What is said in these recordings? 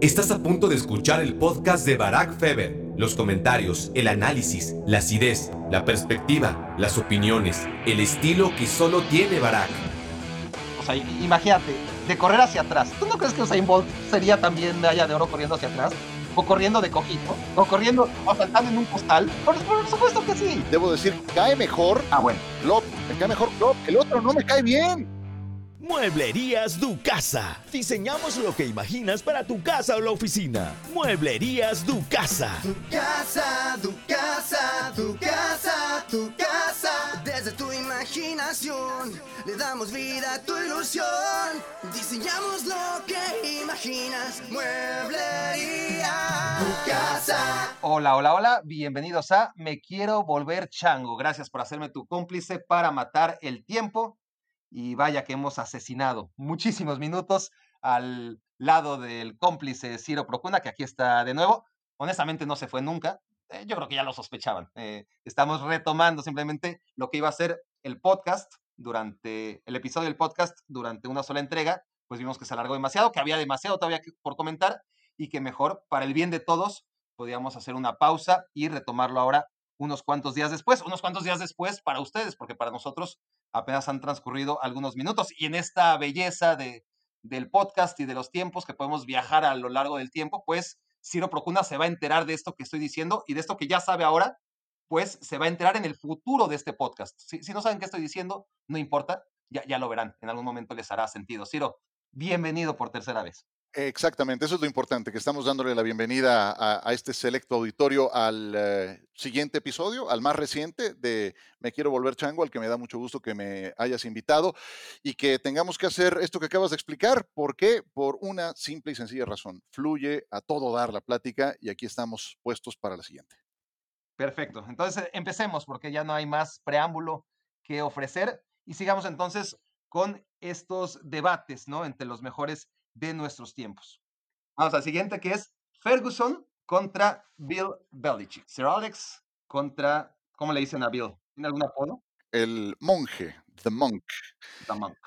Estás a punto de escuchar el podcast de Barack Feber. Los comentarios, el análisis, la acidez, la perspectiva, las opiniones, el estilo que solo tiene Barack. O sea, imagínate, de correr hacia atrás. ¿Tú no crees que Usain Bolt sería también medalla de oro corriendo hacia atrás? ¿O corriendo de cojito? ¿O corriendo o saltando en un postal? Por, por supuesto que sí. Debo decir, cae mejor. Ah, bueno. Klopp, me cae mejor Klopp. El otro no me cae bien. Mueblerías Du Casa. Diseñamos lo que imaginas para tu casa o la oficina. Mueblerías Du Casa. Tu casa, tu casa, tu casa, tu casa. Desde tu imaginación le damos vida a tu ilusión. Diseñamos lo que imaginas. Mueblería Tu casa. Hola, hola, hola. Bienvenidos a Me Quiero Volver Chango. Gracias por hacerme tu cómplice para matar el tiempo y vaya que hemos asesinado muchísimos minutos al lado del cómplice Ciro Procuna, que aquí está de nuevo. Honestamente no se fue nunca. Eh, yo creo que ya lo sospechaban. Eh, estamos retomando simplemente lo que iba a ser el podcast durante el episodio del podcast durante una sola entrega. Pues vimos que se alargó demasiado, que había demasiado todavía por comentar y que mejor, para el bien de todos, podíamos hacer una pausa y retomarlo ahora unos cuantos días después, unos cuantos días después para ustedes, porque para nosotros apenas han transcurrido algunos minutos. Y en esta belleza de, del podcast y de los tiempos que podemos viajar a lo largo del tiempo, pues Ciro Procuna se va a enterar de esto que estoy diciendo y de esto que ya sabe ahora, pues se va a enterar en el futuro de este podcast. Si, si no saben qué estoy diciendo, no importa, ya, ya lo verán, en algún momento les hará sentido. Ciro, bienvenido por tercera vez. Exactamente, eso es lo importante, que estamos dándole la bienvenida a, este selecto auditorio al eh, siguiente episodio, al más reciente de Me Quiero Volver Chango, al que me da mucho gusto que me hayas invitado y que tengamos que hacer esto que acabas de explicar. ¿Por qué? Por una simple y sencilla razón. Fluye a todo dar la plática y aquí estamos puestos para la siguiente. Perfecto, entonces empecemos porque ya no hay más preámbulo que ofrecer y sigamos entonces con estos debates, ¿no? Entre los mejores de nuestros tiempos. Vamos al siguiente que es Ferguson contra Bill Belichick. Sir Alex contra, ¿cómo le dicen a Bill? ¿Tiene algún apodo? El monje, The Monk. The Monk.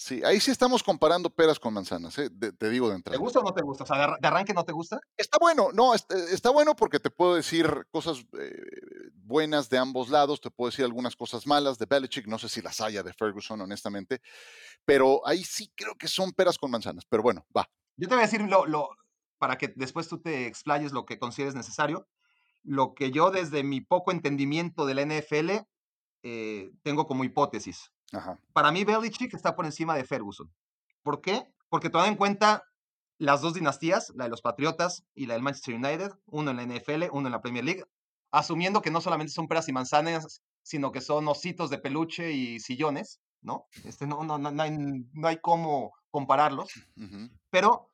Sí, ahí sí estamos comparando peras con manzanas, ¿eh? te digo de entrada. ¿Te gusta o no te gusta? O sea, de, arranque no te gusta. Está bueno, no, está, bueno porque te puedo decir cosas eh, buenas de ambos lados, te puedo decir algunas cosas malas de Belichick, no sé si las haya de Ferguson, honestamente, pero ahí sí creo que son peras con manzanas, pero bueno, va. Yo te voy a decir lo, lo para que después tú te explayes lo que consideres necesario, lo que yo desde mi poco entendimiento de la NFL eh, tengo como hipótesis. Para mí, Belichick está por encima de Ferguson. ¿Por qué? Porque tomando en cuenta las dos dinastías, la de los Patriotas y la del Manchester United, uno en la NFL, uno en la Premier League, asumiendo que no solamente son peras y manzanas, sino que son ositos de peluche y sillones, ¿no? Este, no, no, no, hay, no hay cómo compararlos, pero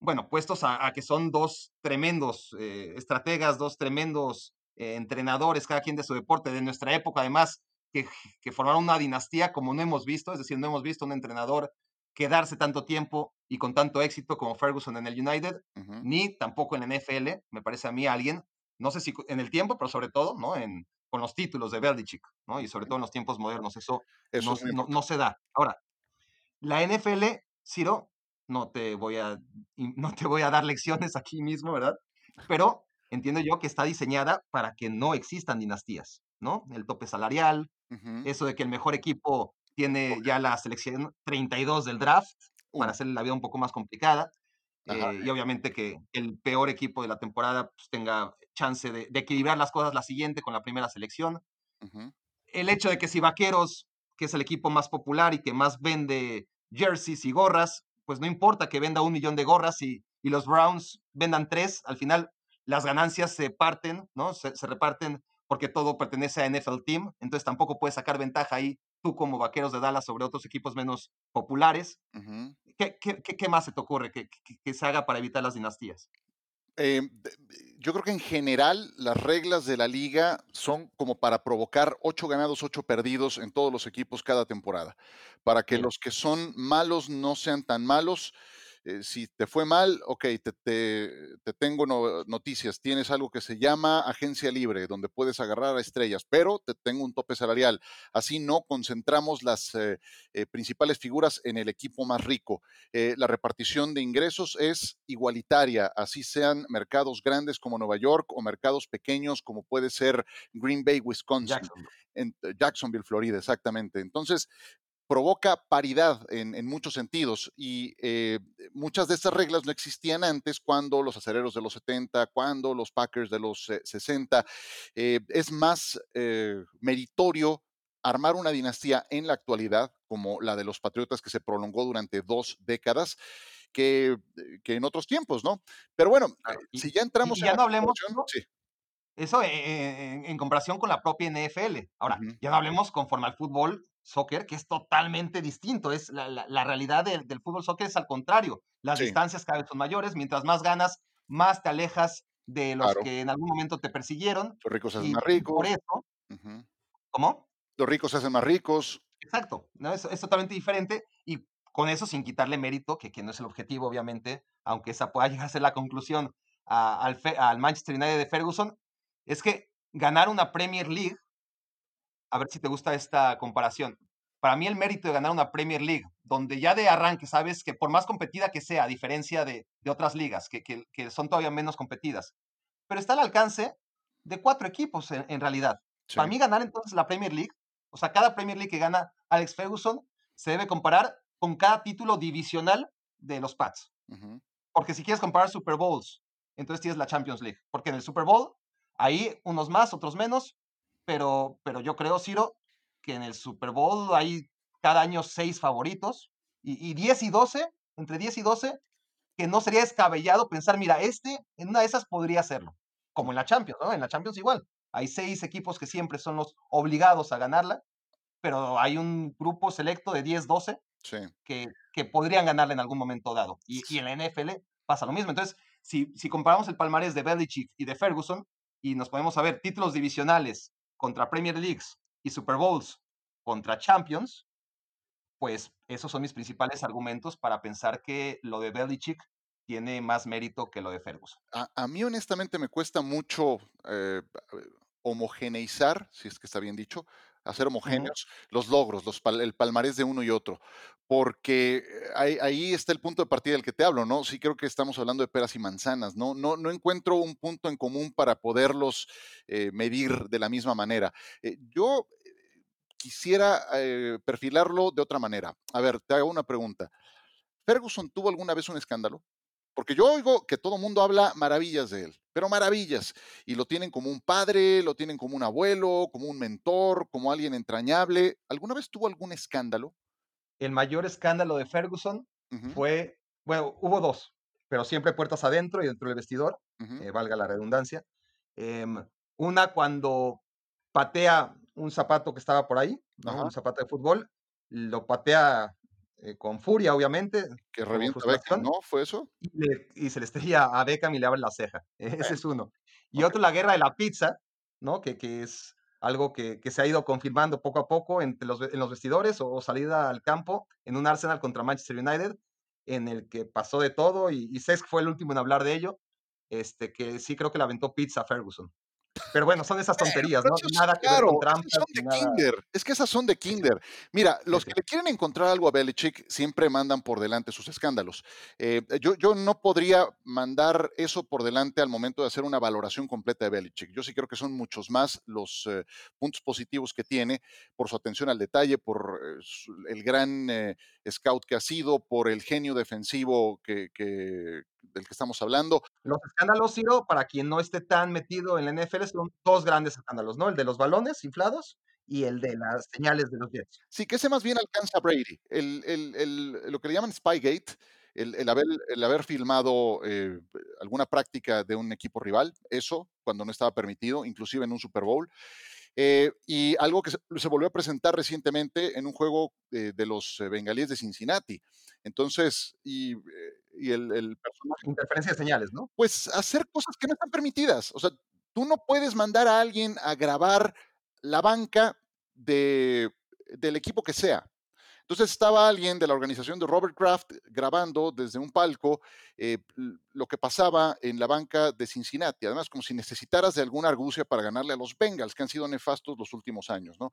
bueno, puestos a, que son dos tremendos eh, estrategas, dos tremendos eh, entrenadores, cada quien de su deporte, de nuestra época, además, que, formaron una dinastía como no hemos visto, es decir, no hemos visto un entrenador quedarse tanto tiempo y con tanto éxito como Ferguson en el United, ni tampoco en la NFL, me parece a mí alguien, no sé si en el tiempo, pero sobre todo, ¿no? En, con los títulos de Belichick, ¿no? Y sobre todo en los tiempos modernos, eso, no, no, se da. Ahora, la NFL, Ciro, no te voy a, no te voy a dar lecciones aquí mismo, ¿verdad? Pero entiendo yo que está diseñada para que no existan dinastías, ¿no? El tope salarial, eso de que el mejor equipo tiene ya la selección 32 del draft para hacer la vida un poco más complicada. Eh, y obviamente que el peor equipo de la temporada pues, tenga chance de, equilibrar las cosas la siguiente con la primera selección. El hecho de que si Vaqueros, que es el equipo más popular y que más vende jerseys y gorras, pues no importa que venda un millón de gorras y, y los Browns vendan tres, al final las ganancias se parten, ¿no? Se, se reparten porque todo pertenece a NFL Team, entonces tampoco puedes sacar ventaja ahí tú como vaqueros de Dallas sobre otros equipos menos populares. ¿Qué, qué, qué, más se te ocurre que, que, se haga para evitar las dinastías? Eh, yo creo que en general las reglas de la liga son como para provocar ocho ganados, ocho perdidos en todos los equipos cada temporada, para que los que son malos no sean tan malos eh, si te fue mal, ok, te, te, tengo noticias, tienes algo que se llama agencia libre, donde puedes agarrar a estrellas, pero te tengo un tope salarial. Así no concentramos las eh, eh, principales figuras en el equipo más rico. la repartición de ingresos es igualitaria, así sean mercados grandes como Nueva York o mercados pequeños como puede ser Green Bay, Wisconsin. En Jacksonville, Florida, exactamente. Entonces, provoca paridad en, muchos sentidos y eh, muchas de estas reglas no existían antes cuando los acereros de los 70, cuando los Packers de los 60. Eh, es más eh, meritorio armar una dinastía en la actualidad como la de los Patriotas que se prolongó durante dos décadas. Que, en otros tiempos, ¿no? Pero bueno, si ya entramos ya no hablemos, sí. Eso en, comparación con la propia NFL. Ahora, ya no hablemos conforme al fútbol, soccer, que es totalmente distinto. Es la, realidad del, fútbol soccer es al contrario. Las distancias cada vez son mayores. Mientras más ganas, más te alejas de los que en algún momento te persiguieron. Los ricos se hacen más ricos. Por eso. ¿Cómo? Los ricos se hacen más ricos. Exacto. ¿no? Es, totalmente diferente. Y con eso, sin quitarle mérito, que, que, no es el objetivo, obviamente, aunque esa pueda llegar a ser la conclusión al, al Manchester United de Ferguson, es que ganar una Premier League a ver si te gusta esta comparación. Para mí el mérito de ganar una Premier League, donde ya de arranque sabes que por más competida que sea, a diferencia de, otras ligas, que, son todavía menos competidas, pero está al alcance de cuatro equipos en, realidad. Para mí ganar entonces la Premier League, o sea, cada Premier League que gana Alex Ferguson se debe comparar con cada título divisional de los Pats. Porque si quieres comparar Super Bowls, entonces tienes la Champions League. Porque en el Super Bowl, ahí unos más, otros menos, pero, pero yo creo, Ciro, que en el Super Bowl hay cada año seis favoritos y, y 10 y 12, entre 10 y 12, que no sería descabellado pensar, mira, este en una de esas podría hacerlo, como en la Champions, ¿no? En la Champions igual. Hay seis equipos que siempre son los obligados a ganarla, pero hay un grupo selecto de 10, 12 que, que podrían ganarla en algún momento dado. Y, y, en la NFL pasa lo mismo. Entonces, si, si comparamos el palmarés de Belichick y de Ferguson y nos podemos a ver títulos divisionales, contra Premier Leagues y Super Bowls contra Champions, pues esos son mis principales argumentos para pensar que lo de Belichick tiene más mérito que lo de Ferguson. A, mí honestamente me cuesta mucho eh, homogeneizar, si es que está bien dicho, hacer homogéneos los logros, los, el palmarés de uno y otro, porque eh, ahí, está el punto de partida del que te hablo, ¿no? Sí creo que estamos hablando de peras y manzanas, ¿no? No, no encuentro un punto en común para poderlos eh, medir de la misma manera. Eh, yo quisiera perfilarlo de otra manera. A ver, te hago una pregunta. ¿Ferguson tuvo alguna vez un escándalo? Porque yo oigo que todo el mundo habla maravillas de él, pero maravillas. Y lo tienen como un padre, lo tienen como un abuelo, como un mentor, como alguien entrañable. ¿Alguna vez tuvo algún escándalo? El mayor escándalo de Ferguson fue, bueno, hubo dos, pero siempre puertas adentro y dentro del vestidor, eh, valga la redundancia. Em, una cuando patea un zapato que estaba por ahí, un zapato de fútbol, lo patea eh, con furia, obviamente. Que revienta Beckham, ¿no? ¿Fue eso? Y, se le estrella a Beckham y le abre la ceja. Ese es uno. Y otro, la guerra de la pizza, ¿no? Que, que es algo que, que, se ha ido confirmando poco a poco entre los, en los vestidores o, salida al campo en un Arsenal contra Manchester United, en el que pasó de todo y, y Cesc fue el último en hablar de ello, este, que sí creo que le aventó pizza a Ferguson. Pero bueno, son esas tonterías, ¿no? Nada que ver con trampas. Son de Kinder. Es que esas son de Kinder. Mira, los que le quieren encontrar algo a Belichick siempre mandan por delante sus escándalos. Eh, yo, yo no podría mandar eso por delante al momento de hacer una valoración completa de Belichick. Yo sí creo que son muchos más los eh, puntos positivos que tiene por su atención al detalle, por eh, el gran scout que ha sido, por el genio defensivo que, que, del que estamos hablando. Los escándalos, Ciro, para quien no esté tan metido en la NFL, son dos grandes escándalos, ¿no? El de los balones inflados y el de las señales de los Jets. Sí, que ese más bien alcanza a Brady. El, el, el, lo que le llaman Spygate, el, haber, el haber filmado eh, alguna práctica de un equipo rival, eso cuando no estaba permitido, inclusive en un Super Bowl. Eh, y algo que se, volvió a presentar recientemente en un juego de los eh, bengalíes de Cincinnati. Entonces, y, y el, el, personaje... Interferencia de señales, ¿no? Pues hacer cosas que no están permitidas. O sea, tú no puedes mandar a alguien a grabar la banca de, del equipo que sea. Entonces estaba alguien de la organización de Robert Kraft grabando desde un palco eh, lo que pasaba en la banca de Cincinnati, además como si necesitaras de alguna argucia para ganarle a los Bengals, que han sido nefastos los últimos años, ¿no?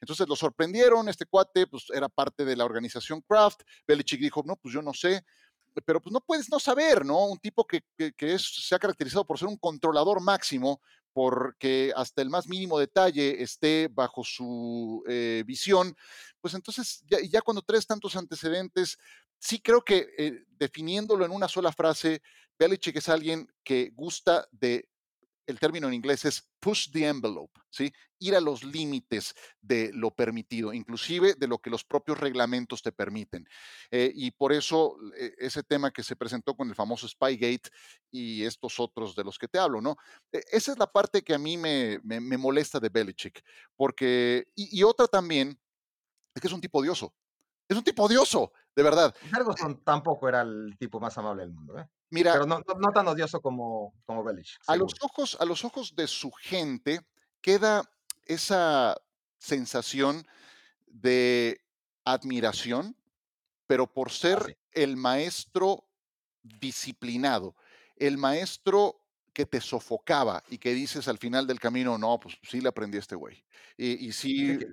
Entonces lo sorprendieron, este cuate pues era parte de la organización Kraft, Belichick dijo, no, pues yo no sé, pero pues no puedes no saber, ¿no? Un tipo que, es, se ha caracterizado por ser un controlador máximo, porque hasta el más mínimo detalle esté bajo su eh, visión, pues entonces ya, ya, cuando traes tantos antecedentes, sí creo que eh, definiéndolo en una sola frase, Belichick es alguien que gusta de el término en inglés es push the envelope, ¿sí? Ir a los límites de lo permitido, inclusive de lo que los propios reglamentos te permiten. Eh, y por eso eh, ese tema que se presentó con el famoso Spygate y estos otros de los que te hablo, ¿no? E, esa es la parte que a mí me, molesta de Belichick, porque, y, otra también, es que es un tipo odioso. Es un tipo odioso, de verdad. Ferguson tampoco era el tipo más amable del mundo, ¿eh? Pero no, tan odioso como, como Belich. A los, ojos, a los ojos de su gente queda esa sensación de admiración, pero por ah, ser el maestro disciplinado, el maestro que te sofocaba y que dices al final del camino, no, pues sí le aprendí a este güey. Y, y sí, que,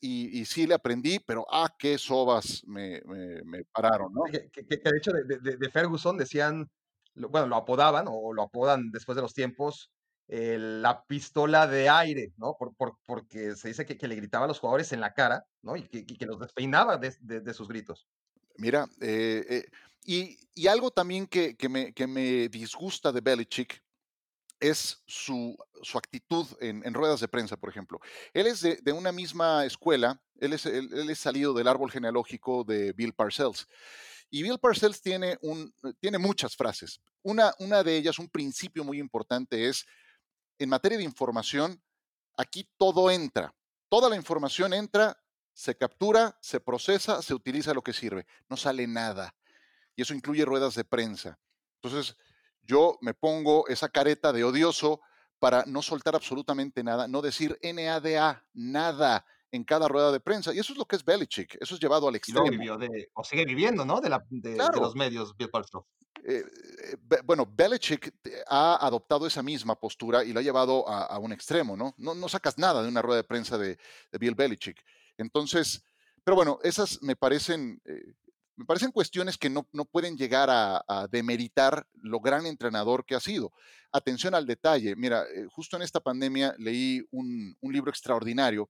y, sí le aprendí, pero ah, qué sobas me, me, pararon, ¿no? Que, de hecho de, de, Ferguson decían, bueno, lo apodaban o lo apodan después de los tiempos, la pistola de aire, ¿no? Por, por, porque se dice que, le gritaba a los jugadores en la cara, ¿no? Y que, que los despeinaba de, sus gritos. Mira, eh, eh y, algo también que, me, disgusta de Belichick es su, actitud en, ruedas de prensa, por ejemplo. Él es de, una misma escuela, él es, salido del árbol genealógico de Bill Parcells. Y Bill Parcells tiene, muchas frases. Una de ellas, un principio muy importante es, en materia de información, aquí todo entra. Toda la información entra, se captura, se procesa, se utiliza lo que sirve. No sale nada y eso incluye ruedas de prensa. Entonces, yo me pongo esa careta de odioso para no soltar absolutamente nada, no decir NADA, nada en cada rueda de prensa. Y eso es lo que es Belichick, eso es llevado al extremo. o sigue viviendo, ¿no? De, los medios, Bill eh, eh, bueno, Belichick ha adoptado esa misma postura y lo ha llevado a, un extremo, ¿no? ¿no? sacas nada de una rueda de prensa de, Bill Belichick. Entonces, pero bueno, esas me parecen eh, me parecen cuestiones que no, pueden llegar a, demeritar lo gran entrenador que ha sido. Atención al detalle. Mira, eh, justo en esta pandemia leí un, libro extraordinario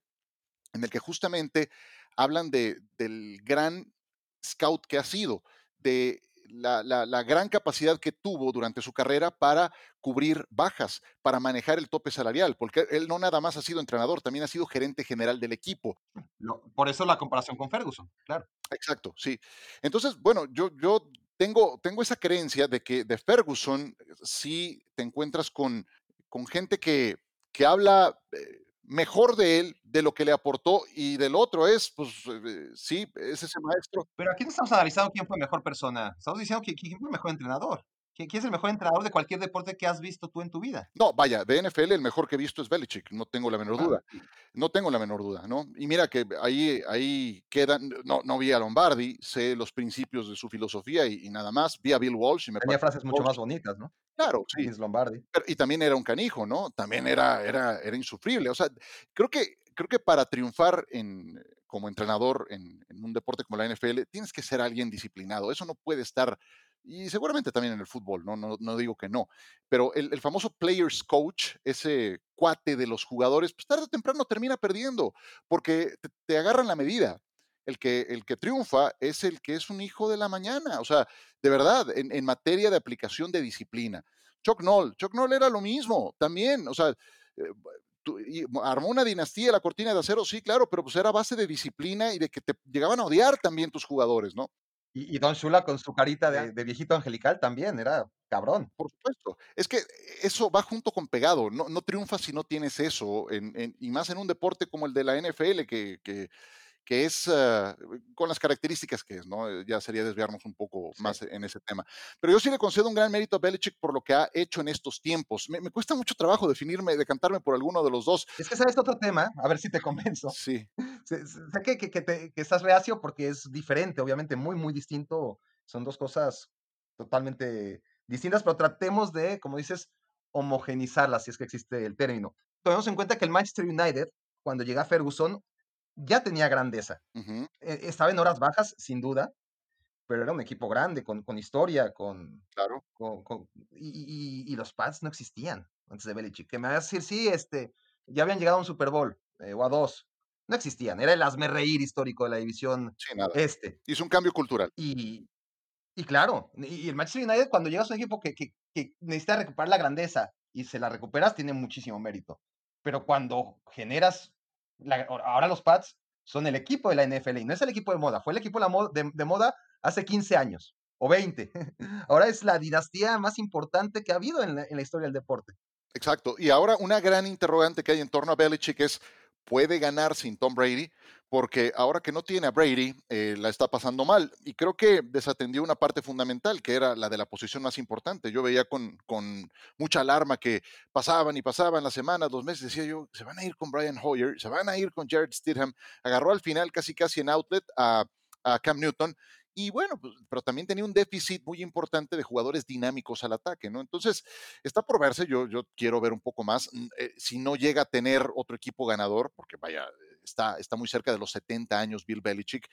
en el que justamente hablan de, del gran scout que ha sido, de la, la, gran capacidad que tuvo durante su carrera para cubrir bajas, para manejar el tope salarial, porque él no nada más ha sido entrenador, también ha sido gerente general del equipo. por eso la comparación con Ferguson, claro. Exacto, sí. Entonces, bueno, yo, yo tengo, tengo esa creencia de que de Ferguson sí te encuentras con, con gente que, que habla eh, mejor de él, de lo que le aportó, y del otro es, pues, eh, sí, es ese maestro. Pero aquí no estamos analizando quién fue mejor persona, estamos diciendo quién fue mejor entrenador. ¿Quién es el mejor entrenador de cualquier deporte que has visto tú en tu vida? No, vaya, de NFL el mejor que he visto es Belichick, no tengo la menor ah, duda. No tengo la menor duda, ¿no? Y mira que ahí, ahí quedan, no, no vi a Lombardi, sé los principios de su filosofía y, nada más. Vi a Bill Walsh y me Tenía frases mucho más bonitas, ¿no? Claro, sí. Lombardi. y también era un canijo, ¿no? También era, era, era insufrible. O sea, creo que, creo que para triunfar en, como entrenador en, en un deporte como la NFL, tienes que ser alguien disciplinado. Eso no puede estar y seguramente también en el fútbol, no, no, no digo que no, pero el, famoso players coach, ese cuate de los jugadores, pues tarde o temprano termina perdiendo, porque te, agarran la medida. El que, el que triunfa es el que es un hijo de la mañana, o sea, de verdad, en, materia de aplicación de disciplina. Chuck Noll, Chuck Noll era lo mismo, también, o sea, eh, armó una dinastía, la cortina de acero, sí, claro, pero pues era base de disciplina y de que te llegaban a odiar también tus jugadores, ¿no? Y, Don Shula con su carita de, viejito angelical también, era cabrón. Por supuesto. Es que eso va junto con pegado. No, no triunfas si no tienes eso. y más en un deporte como el de la NFL, que, que, es ah, con las características que es, ¿no? Ya sería desviarnos un poco más en ese tema. Pero yo sí le concedo un gran mérito a Belichick por lo que ha hecho en estos tiempos. Me, cuesta mucho trabajo definirme, decantarme por alguno de los dos. Es que sabes otro tema, a ver si te convenzo. Sí. sé, que, que, que, estás reacio porque es diferente, obviamente, muy, muy distinto. Son dos cosas totalmente distintas, pero tratemos de, como dices, homogenizarlas, si es que existe el término. Tomemos en cuenta que el Manchester United, cuando llega Ferguson, ya tenía grandeza. E, estaba en horas bajas, sin duda, pero era un equipo grande, con, con historia, con... Claro. Con, y, y, los Pats no existían antes de Belichick. Que me va a decir, sí, este, ya habían llegado a un Super Bowl eh, o a dos. No existían. Era el asme reír histórico de la división este. Hizo un cambio cultural. Y, y claro, y el Manchester United, cuando llegas a un equipo que, que, que necesita recuperar la grandeza y se la recuperas, tiene muchísimo mérito. Pero cuando generas, ahora los Pats son el equipo de la NFL y no es el equipo de moda, fue el equipo de, moda hace 15 años o 20. Ahora es la dinastía más importante que ha habido en la, en la historia del deporte. Exacto. Y ahora una gran interrogante que hay en torno a Belichick es, ¿puede ganar sin Tom Brady? porque ahora que no tiene a Brady, eh, la está pasando mal. Y creo que desatendió una parte fundamental, que era la de la posición más importante. Yo veía con, con mucha alarma que pasaban y pasaban las semanas, los meses, decía yo, se van a ir con Brian Hoyer, se van a ir con Jared Stidham. Agarró al final casi casi en outlet a, a Cam Newton y bueno, pues, pero también tenía un déficit muy importante de jugadores dinámicos al ataque, ¿no? Entonces, está por verse, yo, yo quiero ver un poco más. Eh, si no llega a tener otro equipo ganador, porque vaya, está, está muy cerca de los 70 años Bill Belichick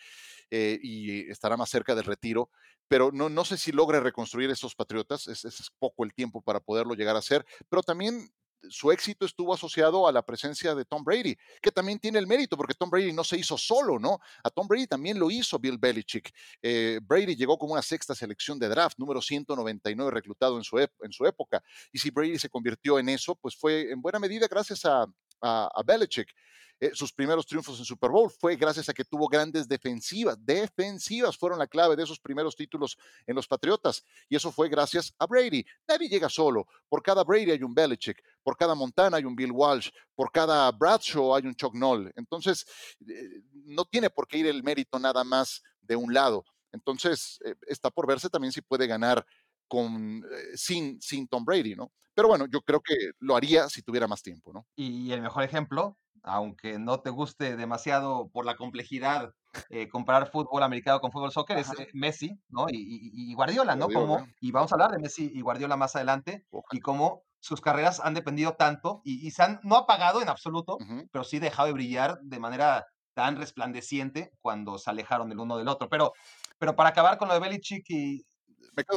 eh, y estará más cerca del retiro, pero no, no sé si logre reconstruir esos Patriotas, es, es poco el tiempo para poderlo llegar a hacer, pero también su éxito estuvo asociado a la presencia de Tom Brady, que también tiene el mérito, porque Tom Brady no se hizo solo, ¿no? A Tom Brady también lo hizo Bill Belichick. Eh, Brady llegó como una sexta selección de draft, número 199 reclutado en su, en su época. Y si Brady se convirtió en eso, pues fue en buena medida gracias a, a Belichick. Eh, sus primeros triunfos en Super Bowl fue gracias a que tuvo grandes defensivas. Defensivas fueron la clave de esos primeros títulos en los Patriotas. Y eso fue gracias a Brady. Nadie llega solo. Por cada Brady hay un Belichick. Por cada Montana hay un Bill Walsh. Por cada Bradshaw hay un Chuck Noll. Entonces, eh, no tiene por qué ir el mérito nada más de un lado. Entonces, eh, está por verse también si puede ganar con, sin, sin Tom Brady, ¿no? Pero bueno, yo creo que lo haría si tuviera más tiempo, ¿no? Y el mejor ejemplo, aunque no te guste demasiado por la complejidad eh, comparar fútbol americano con fútbol soccer, es eh, Messi, ¿no? Y, Guardiola, ¿no? Como, y vamos a hablar de Messi y Guardiola más adelante, y cómo sus carreras han dependido tanto y, se han no apagado en absoluto, pero sí dejado de brillar de manera tan resplandeciente cuando se alejaron el uno del otro. Pero, pero para acabar con lo de Belichick y,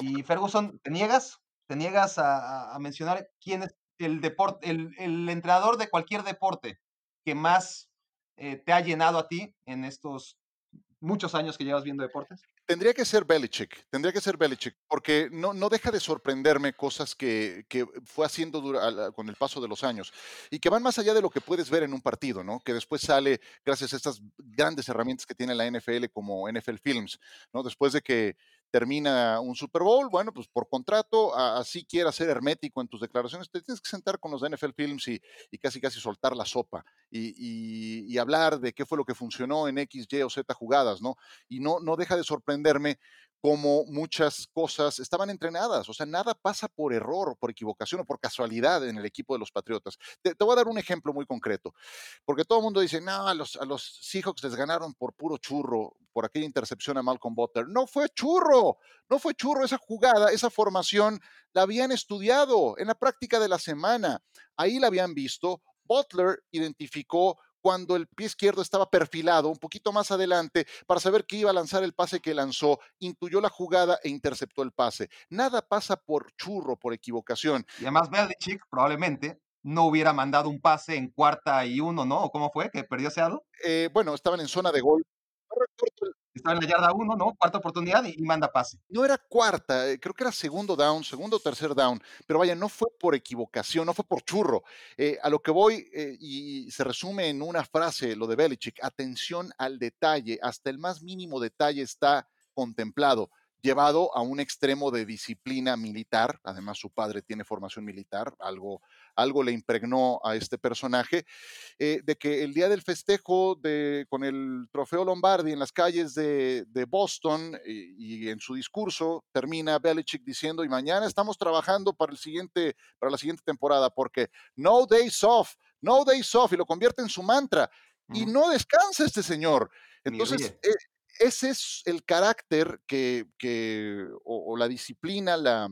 y Ferguson, ¿te niegas? ¿Te niegas a, mencionar quién es el, deporte, el, el entrenador de cualquier deporte que más eh, te ha llenado a ti en estos muchos años que llevas viendo deportes? Tendría que ser Belichick, tendría que ser Belichick, porque no, no deja de sorprenderme cosas que, que fue haciendo con el paso de los años y que van más allá de lo que puedes ver en un partido, ¿no? Que después sale gracias a estas grandes herramientas que tiene la NFL como NFL Films, ¿no? Después de que termina un Super Bowl, bueno, pues por contrato, así quieras ser hermético en tus declaraciones, te tienes que sentar con los de NFL Films y, y casi casi soltar la sopa y, y, hablar de qué fue lo que funcionó en X, Y o Z jugadas, ¿no? Y no, no deja de sorprenderme como muchas cosas estaban entrenadas. O sea, nada pasa por error, por equivocación o por casualidad en el equipo de los Patriotas. Te, voy a dar un ejemplo muy concreto, porque todo el mundo dice, no, a los, a los Seahawks les ganaron por puro churro, por aquella intercepción a Malcolm Butler. No fue churro, no fue churro esa jugada, esa formación, la habían estudiado en la práctica de la semana. Ahí la habían visto. Butler identificó cuando el pie izquierdo estaba perfilado un poquito más adelante para saber que iba a lanzar el pase que lanzó, intuyó la jugada e interceptó el pase. Nada pasa por churro, por equivocación. Y además Belichick probablemente no hubiera mandado un pase en cuarta y uno, ¿no? ¿O cómo fue? ¿Que perdió Seattle? Eh, bueno, estaban en zona de gol. Estaba en la yarda uno, ¿no? Cuarta oportunidad y, manda pase. No era cuarta, eh, creo que era segundo down, segundo o tercer down, pero vaya, no fue por equivocación, no fue por churro. Eh, a lo que voy, eh, y se resume en una frase, lo de Belichick, atención al detalle, hasta el más mínimo detalle está contemplado llevado a un extremo de disciplina militar. Además, su padre tiene formación militar, algo, algo le impregnó a este personaje, eh, de que el día del festejo de, con el trofeo Lombardi en las calles de, Boston y, en su discurso termina Belichick diciendo, y mañana estamos trabajando para, el siguiente, para la siguiente temporada, porque no days off, no days off, y lo convierte en su mantra. y no descansa este señor. Entonces, eh, ese es el carácter que, o, la disciplina, la,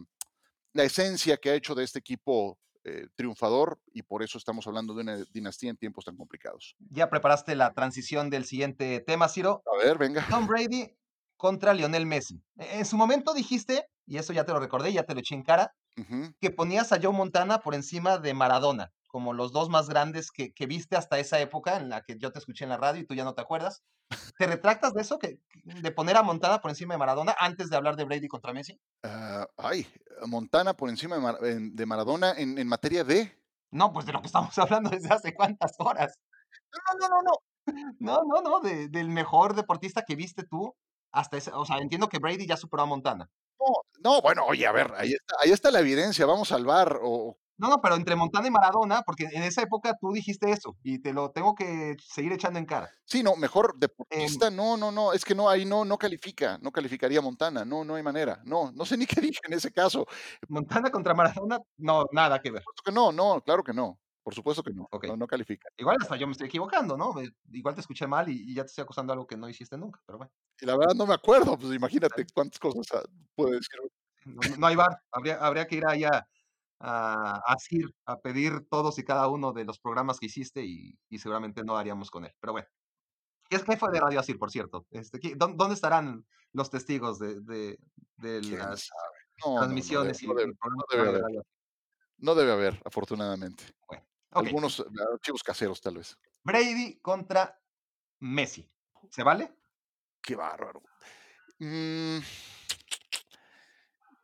la, esencia que ha hecho de este equipo eh, triunfador y por eso estamos hablando de una dinastía en tiempos tan complicados. Ya preparaste la transición del siguiente tema, Ciro. A ver, venga. Tom Brady contra Lionel Messi. En su momento dijiste, y eso ya te lo recordé, ya te lo eché en cara, que ponías a Joe Montana por encima de Maradona como los dos más grandes que, viste hasta esa época en la que yo te escuché en la radio y tú ya no te acuerdas. ¿Te retractas de eso, que, de poner a Montana por encima de Maradona antes de hablar de Brady contra Messi? Ah, ay, Montana por encima de, Maradona en, materia de... No, pues de lo que estamos hablando desde hace cuántas horas. No, no, no, no. No, no, no, del mejor deportista que viste tú hasta ese, o sea, entiendo que Brady ya superó a Montana. No, no, bueno, oye, a ver, ahí está, ahí está la evidencia, vamos al bar o no, no, pero entre Montana y Maradona, porque en esa época tú dijiste eso y te lo tengo que seguir echando en cara. Sí, no, mejor em deportista, no, no, no, es que no, ahí no, no califica, no calificaría Montana, no, no hay manera, no, no sé ni qué dije en ese caso. Montana contra Maradona, no, nada que ver. Por supuesto que no, no, claro que no, por supuesto que no, no, califica. Igual hasta yo me estoy equivocando, ¿no? Igual te escuché mal y, ya te estoy acusando algo que no hiciste nunca, pero bueno. Y la verdad no me acuerdo, pues imagínate cuántas cosas ah, puede decir. No, hay bar, habría, habría que ir allá a, a a pedir todos y cada uno de los programas que hiciste y, seguramente no haríamos con él. Pero bueno. ¿Qué, qué fue de Radio Asir, por cierto? Este, ¿Dónde estarán los testigos de, de, las transmisiones no, debe, haber. No debe haber, afortunadamente. Algunos archivos caseros, tal vez. Brady contra Messi. ¿Se vale? Qué bárbaro. Mm,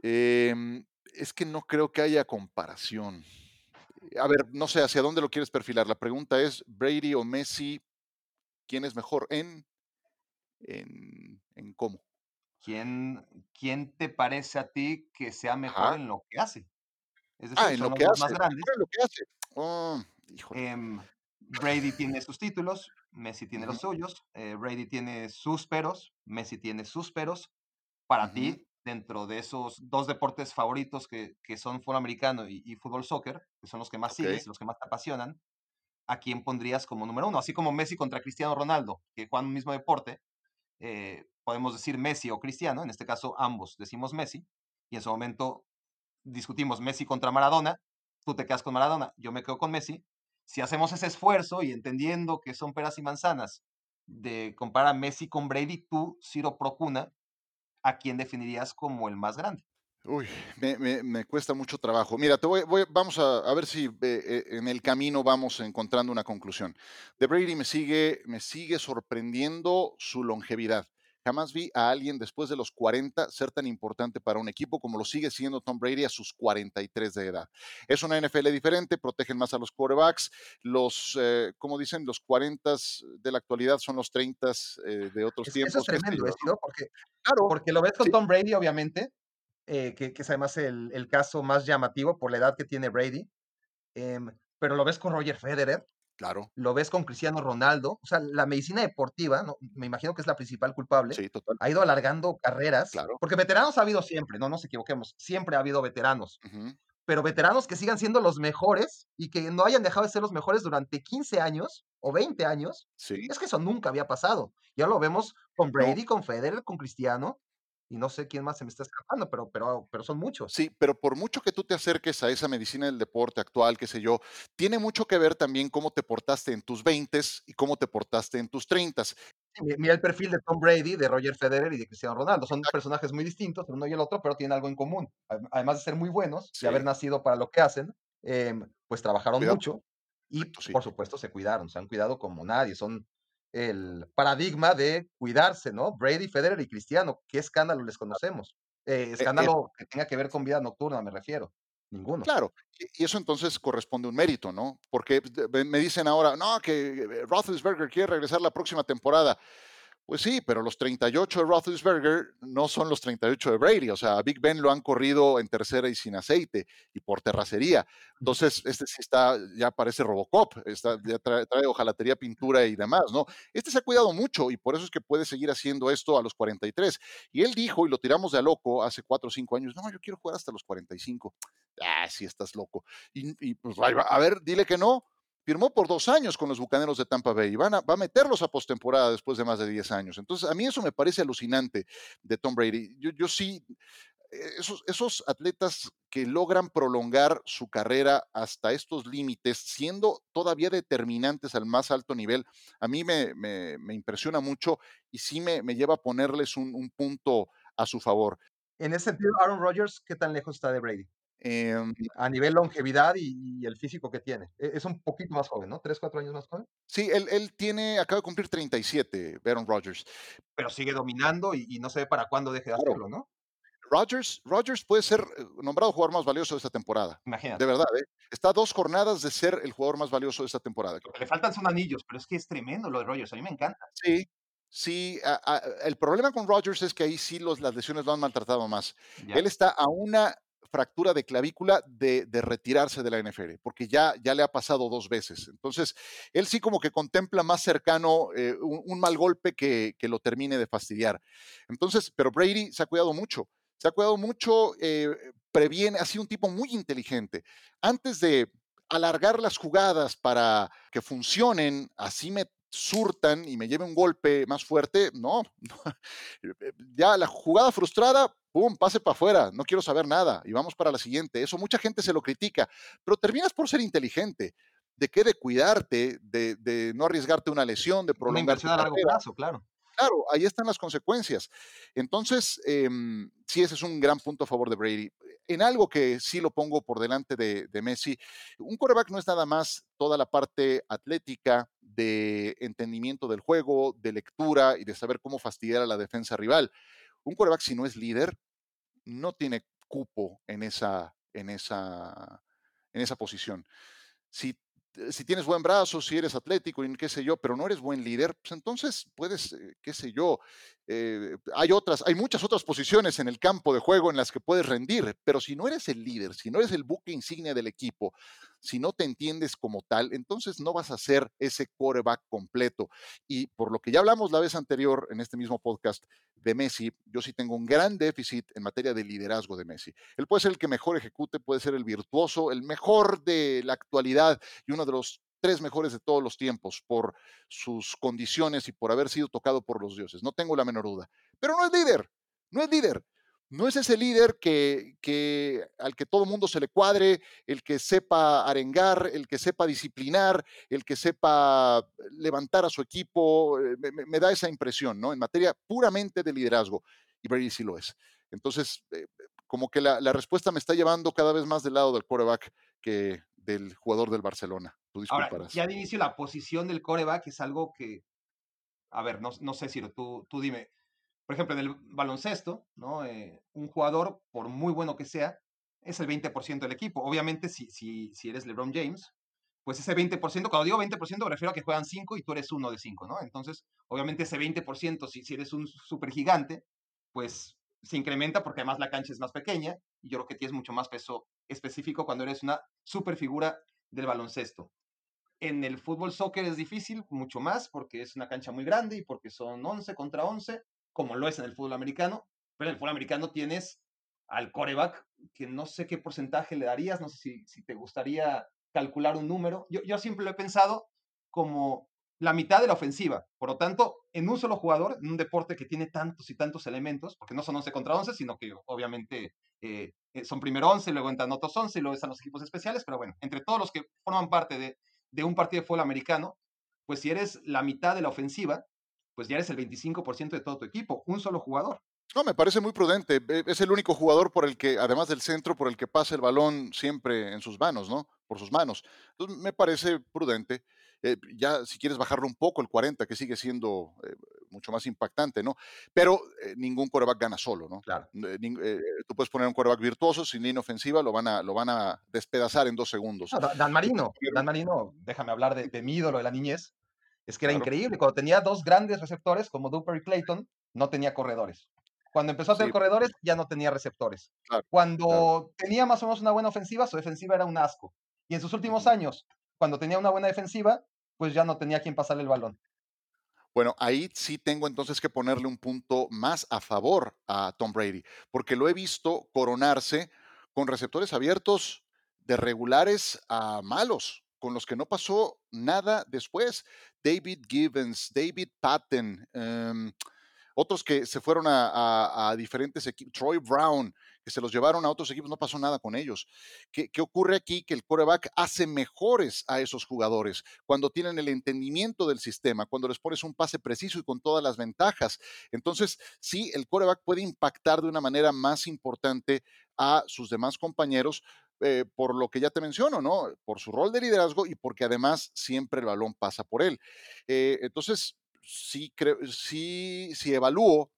eh, es que no creo que haya comparación. A ver, no sé hacia dónde lo quieres perfilar. La pregunta es, Brady o Messi, ¿quién es mejor en, en, cómo? ¿Quién, ¿Quién te parece a ti que sea mejor en lo que hace? Es ah, decir, ah, en lo que hace. Más grandes. En lo que hace. Oh, em, Brady tiene sus títulos, Messi tiene los suyos, eh, Brady tiene sus peros, Messi tiene sus peros. Para ti, dentro de esos dos deportes favoritos que, son fútbol americano y, fútbol soccer, que son los que más sigues y los que más te apasionan, ¿a quién pondrías como número uno? Así como Messi contra Cristiano Ronaldo, que juegan un mismo deporte, eh, podemos decir Messi o Cristiano, en este caso ambos decimos Messi, y en su momento discutimos Messi contra Maradona, tú te quedas con Maradona, yo me quedo con Messi. Si hacemos ese esfuerzo y entendiendo que son peras y manzanas de comparar a Messi con Brady, tú, Ciro Procuna, ¿a quién definirías como el más grande? Uy, me, cuesta mucho trabajo. Mira, te voy, vamos a, ver si eh, en el camino vamos encontrando una conclusión. De Brady me sigue, me sigue sorprendiendo su longevidad. Jamás vi a alguien después de los 40 ser tan importante para un equipo como lo sigue siendo Tom Brady a sus 43 de edad. Es una NFL diferente, protegen más a los quarterbacks. Los, eh, como dicen, los 40 de la actualidad son los 30 eh, de otros tiempos. Eso es tremendo, porque, claro, porque lo ves con Tom Brady, obviamente, eh, que, es además el, caso más llamativo por la edad que tiene Brady. Em, pero lo ves con Roger Federer, Claro. Lo ves con Cristiano Ronaldo. O sea, la medicina deportiva, ¿no? me imagino que es la principal culpable. Sí, total. Ha ido alargando carreras. Claro. Porque veteranos ha habido siempre, no nos equivoquemos. Siempre ha habido veteranos. Pero veteranos que sigan siendo los mejores y que no hayan dejado de ser los mejores durante 15 años o 20 años. Sí. Es que eso nunca había pasado. Ya lo vemos con Brady, con Federer, con Cristiano y no sé quién más se me está escapando, pero, pero, pero son muchos. Sí, pero por mucho que tú te acerques a esa medicina del deporte actual, qué sé yo, tiene mucho que ver también cómo te portaste en tus 20 y cómo te portaste en tus 30. mira el perfil de Tom Brady, de Roger Federer y de Cristiano Ronaldo. Son personajes muy distintos, el uno y el otro, pero tienen algo en común. Además de ser muy buenos y haber nacido para lo que hacen, em, pues trabajaron mucho y, por supuesto, se cuidaron. Se han cuidado como nadie. Son el paradigma de cuidarse, ¿no? Brady, Federer y Cristiano, ¿qué escándalo les conocemos? Eh, eh, escándalo que tenga que ver con vida nocturna, me refiero. Ninguno. Claro, y eso entonces corresponde a un mérito, ¿no? Porque me dicen ahora, no, que eh, Roethlisberger quiere regresar la próxima temporada. Pues sí, pero los 38 de Roethlisberger no son los 38 de Brady. O sea, a Big Ben lo han corrido en tercera y sin aceite y por terracería. Entonces, este sí está, ya parece Robocop, está, ya trae, trae, ojalatería, pintura y demás, ¿no? Este se ha cuidado mucho y por eso es que puede seguir haciendo esto a los 43. Y él dijo, y lo tiramos de a loco hace 4 o 5 años, no, yo quiero jugar hasta los 45. Ah, sí, estás loco. Y, y pues, a ver, dile que no firmó por dos años con los Bucaneros de Tampa Bay y va a meterlos a postemporada después de más de 10 años. Entonces, a mí eso me parece alucinante de Tom Brady. Yo, yo sí, eh, esos, esos atletas que logran prolongar su carrera hasta estos límites, siendo todavía determinantes al más alto nivel, a mí me, me, me impresiona mucho y sí me, me lleva a ponerles un, un, punto a su favor. En ese sentido, Aaron Rodgers, ¿qué tan lejos está de Brady? Eh, a nivel longevidad y, y, el físico que tiene. E, es un poquito más joven, ¿no? ¿Tres, cuatro años más joven? Sí, él, él tiene, acaba de cumplir 37, Aaron Rodgers. Pero sigue dominando y, y no sé para cuándo deje de claro. hacerlo, ¿no? Rodgers, Rodgers puede ser eh, nombrado jugador más valioso de esta temporada. Imagínate. De verdad, ¿eh? está a dos jornadas de ser el jugador más valioso de esta temporada. Lo que le faltan son anillos, pero es que es tremendo lo de Rodgers, a mí me encanta. Sí, sí. A, a, el problema con Rodgers es que ahí sí los, las lesiones lo han maltratado más. Ya. Él está a una fractura de clavícula de, retirarse de la NFL, porque ya, ya le ha pasado dos veces. Entonces, él sí como que contempla más cercano eh, un, un, mal golpe que, que, lo termine de fastidiar. Entonces, pero Brady se ha cuidado mucho se ha cuidado mucho, eh, previene, ha sido un tipo muy inteligente. Antes de alargar las jugadas para que funcionen, así me surtan y me lleve un golpe más fuerte, no, ya la jugada frustrada, pum, pase para afuera, no quiero saber nada y vamos para la siguiente. Eso mucha gente se lo critica, pero terminas por ser inteligente. ¿De qué? De cuidarte, de, de no arriesgarte una lesión, de prolongar. Una inversión a largo plazo, claro claro, ahí están las consecuencias. Entonces, eh, sí, ese es un gran punto a favor de Brady. En algo que sí lo pongo por delante de, Messi, un quarterback no es nada más toda la parte atlética de entendimiento del juego, de lectura y de saber cómo fastidiar a la defensa rival. Un quarterback, si no es líder, no tiene cupo en esa, en esa, en esa posición. Si si tienes buen brazo, si eres atlético y qué sé yo, pero no eres buen líder, pues entonces puedes, eh, qué sé yo, eh, hay otras, hay muchas otras posiciones en el campo de juego en las que puedes rendir, pero si no eres el líder, si no eres el buque insignia del equipo, si no te entiendes como tal, entonces no vas a ser ese quarterback completo. Y por lo que ya hablamos la vez anterior en este mismo podcast de Messi, yo sí tengo un gran déficit en materia de liderazgo de Messi. Él puede ser el que mejor ejecute, puede ser el virtuoso, el mejor de la actualidad y uno de los tres mejores de todos los tiempos por sus condiciones y por haber sido tocado por los dioses. No tengo la menor duda. Pero no es líder, no es líder no es ese líder que, que, al que todo el mundo se le cuadre, el que sepa arengar, el que sepa disciplinar, el que sepa levantar a su equipo. Eh, me, me da esa impresión, ¿no? En materia puramente de liderazgo. Y Brady sí lo es. Entonces, eh, como que la, la, respuesta me está llevando cada vez más del lado del quarterback que del jugador del Barcelona. Tú Ahora, ya de inicio la posición del quarterback es algo que, a ver, no, no sé, Ciro, tú, tú dime por ejemplo, en el baloncesto, ¿no? Eh, un jugador, por muy bueno que sea, es el 20% del equipo. Obviamente, si, si, si eres LeBron James, pues ese 20%, cuando digo 20%, me refiero a que juegan 5 y tú eres uno de 5, ¿no? Entonces, obviamente ese 20%, si, si eres un super gigante, pues se incrementa porque además la cancha es más pequeña y yo creo que tienes mucho más peso específico cuando eres una super figura del baloncesto. En el fútbol soccer es difícil, mucho más, porque es una cancha muy grande y porque son 11 contra 11 como lo es en el fútbol americano, pero en el fútbol americano tienes al coreback, que no sé qué porcentaje le darías, no sé si, te gustaría calcular un número. Yo, yo siempre lo he pensado como la mitad de la ofensiva. Por lo tanto, en un solo jugador, en un deporte que tiene tantos y tantos elementos, porque no son 11 contra 11, sino que obviamente eh, eh, son primero 11, luego entran otros 11 y luego están los equipos especiales, pero bueno, entre todos los que forman parte de, de un partido de fútbol americano, pues si eres la mitad de la ofensiva, pues ya eres el 25% de todo tu equipo, un solo jugador. No, me parece muy prudente. Es el único jugador por el que, además del centro, por el que pasa el balón siempre en sus manos, ¿no? Por sus manos. Entonces, me parece prudente. Eh, ya, si quieres bajarlo un poco, el 40, que sigue siendo eh, mucho más impactante, ¿no? Pero eh, ningún coreback gana solo, ¿no? Claro. tú puedes poner un coreback virtuoso, sin línea ofensiva, lo van a, lo van a despedazar en dos segundos. No, Dan Marino, Dan Marino, déjame hablar de, de mi ídolo de la niñez. Es que era claro. increíble. Cuando tenía dos grandes receptores como Duper y Clayton, no tenía corredores. Cuando empezó a tener sí. corredores, ya no tenía receptores. Claro, cuando claro. tenía más o menos una buena ofensiva, su defensiva era un asco. Y en sus últimos años, cuando tenía una buena defensiva, pues ya no tenía quien pasarle el balón. Bueno, ahí sí tengo entonces que ponerle un punto más a favor a Tom Brady, porque lo he visto coronarse con receptores abiertos de regulares a malos con los que no pasó nada después. David Gibbons, David Patton, em, otros que se fueron a, diferentes equipos, Troy Brown, que se los llevaron a otros equipos, no pasó nada con ellos. ¿Qué, ocurre aquí? Que el coreback hace mejores a esos jugadores cuando tienen el entendimiento del sistema, cuando les pones un pase preciso y con todas las ventajas. Entonces, sí, el coreback puede impactar de una manera más importante a sus demás compañeros, eh, por lo que ya te menciono, ¿no? Por su rol de liderazgo y porque además siempre el balón pasa por él. Eh, entonces, sí, creo, sí, sí evalúo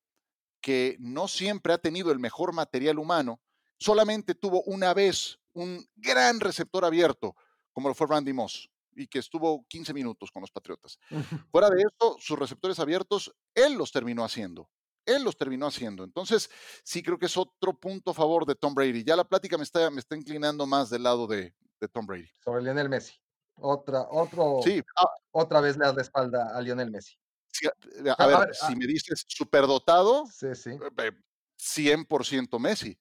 que no siempre ha tenido el mejor material humano, solamente tuvo una vez un gran receptor abierto, como lo fue Randy Moss, y que estuvo 15 minutos con los Patriotas. Fuera de eso, sus receptores abiertos, él los terminó haciendo. Él los terminó haciendo. Entonces, sí creo que es otro punto a favor de Tom Brady. Ya la plática me está, me está inclinando más del lado de, Tom Brady. Sobre Lionel Messi. Otra, otro, sí. Ah otra vez le das la espalda a Lionel Messi. Eh, a, ver, si ah me dices superdotado, sí, sí. 100% Messi.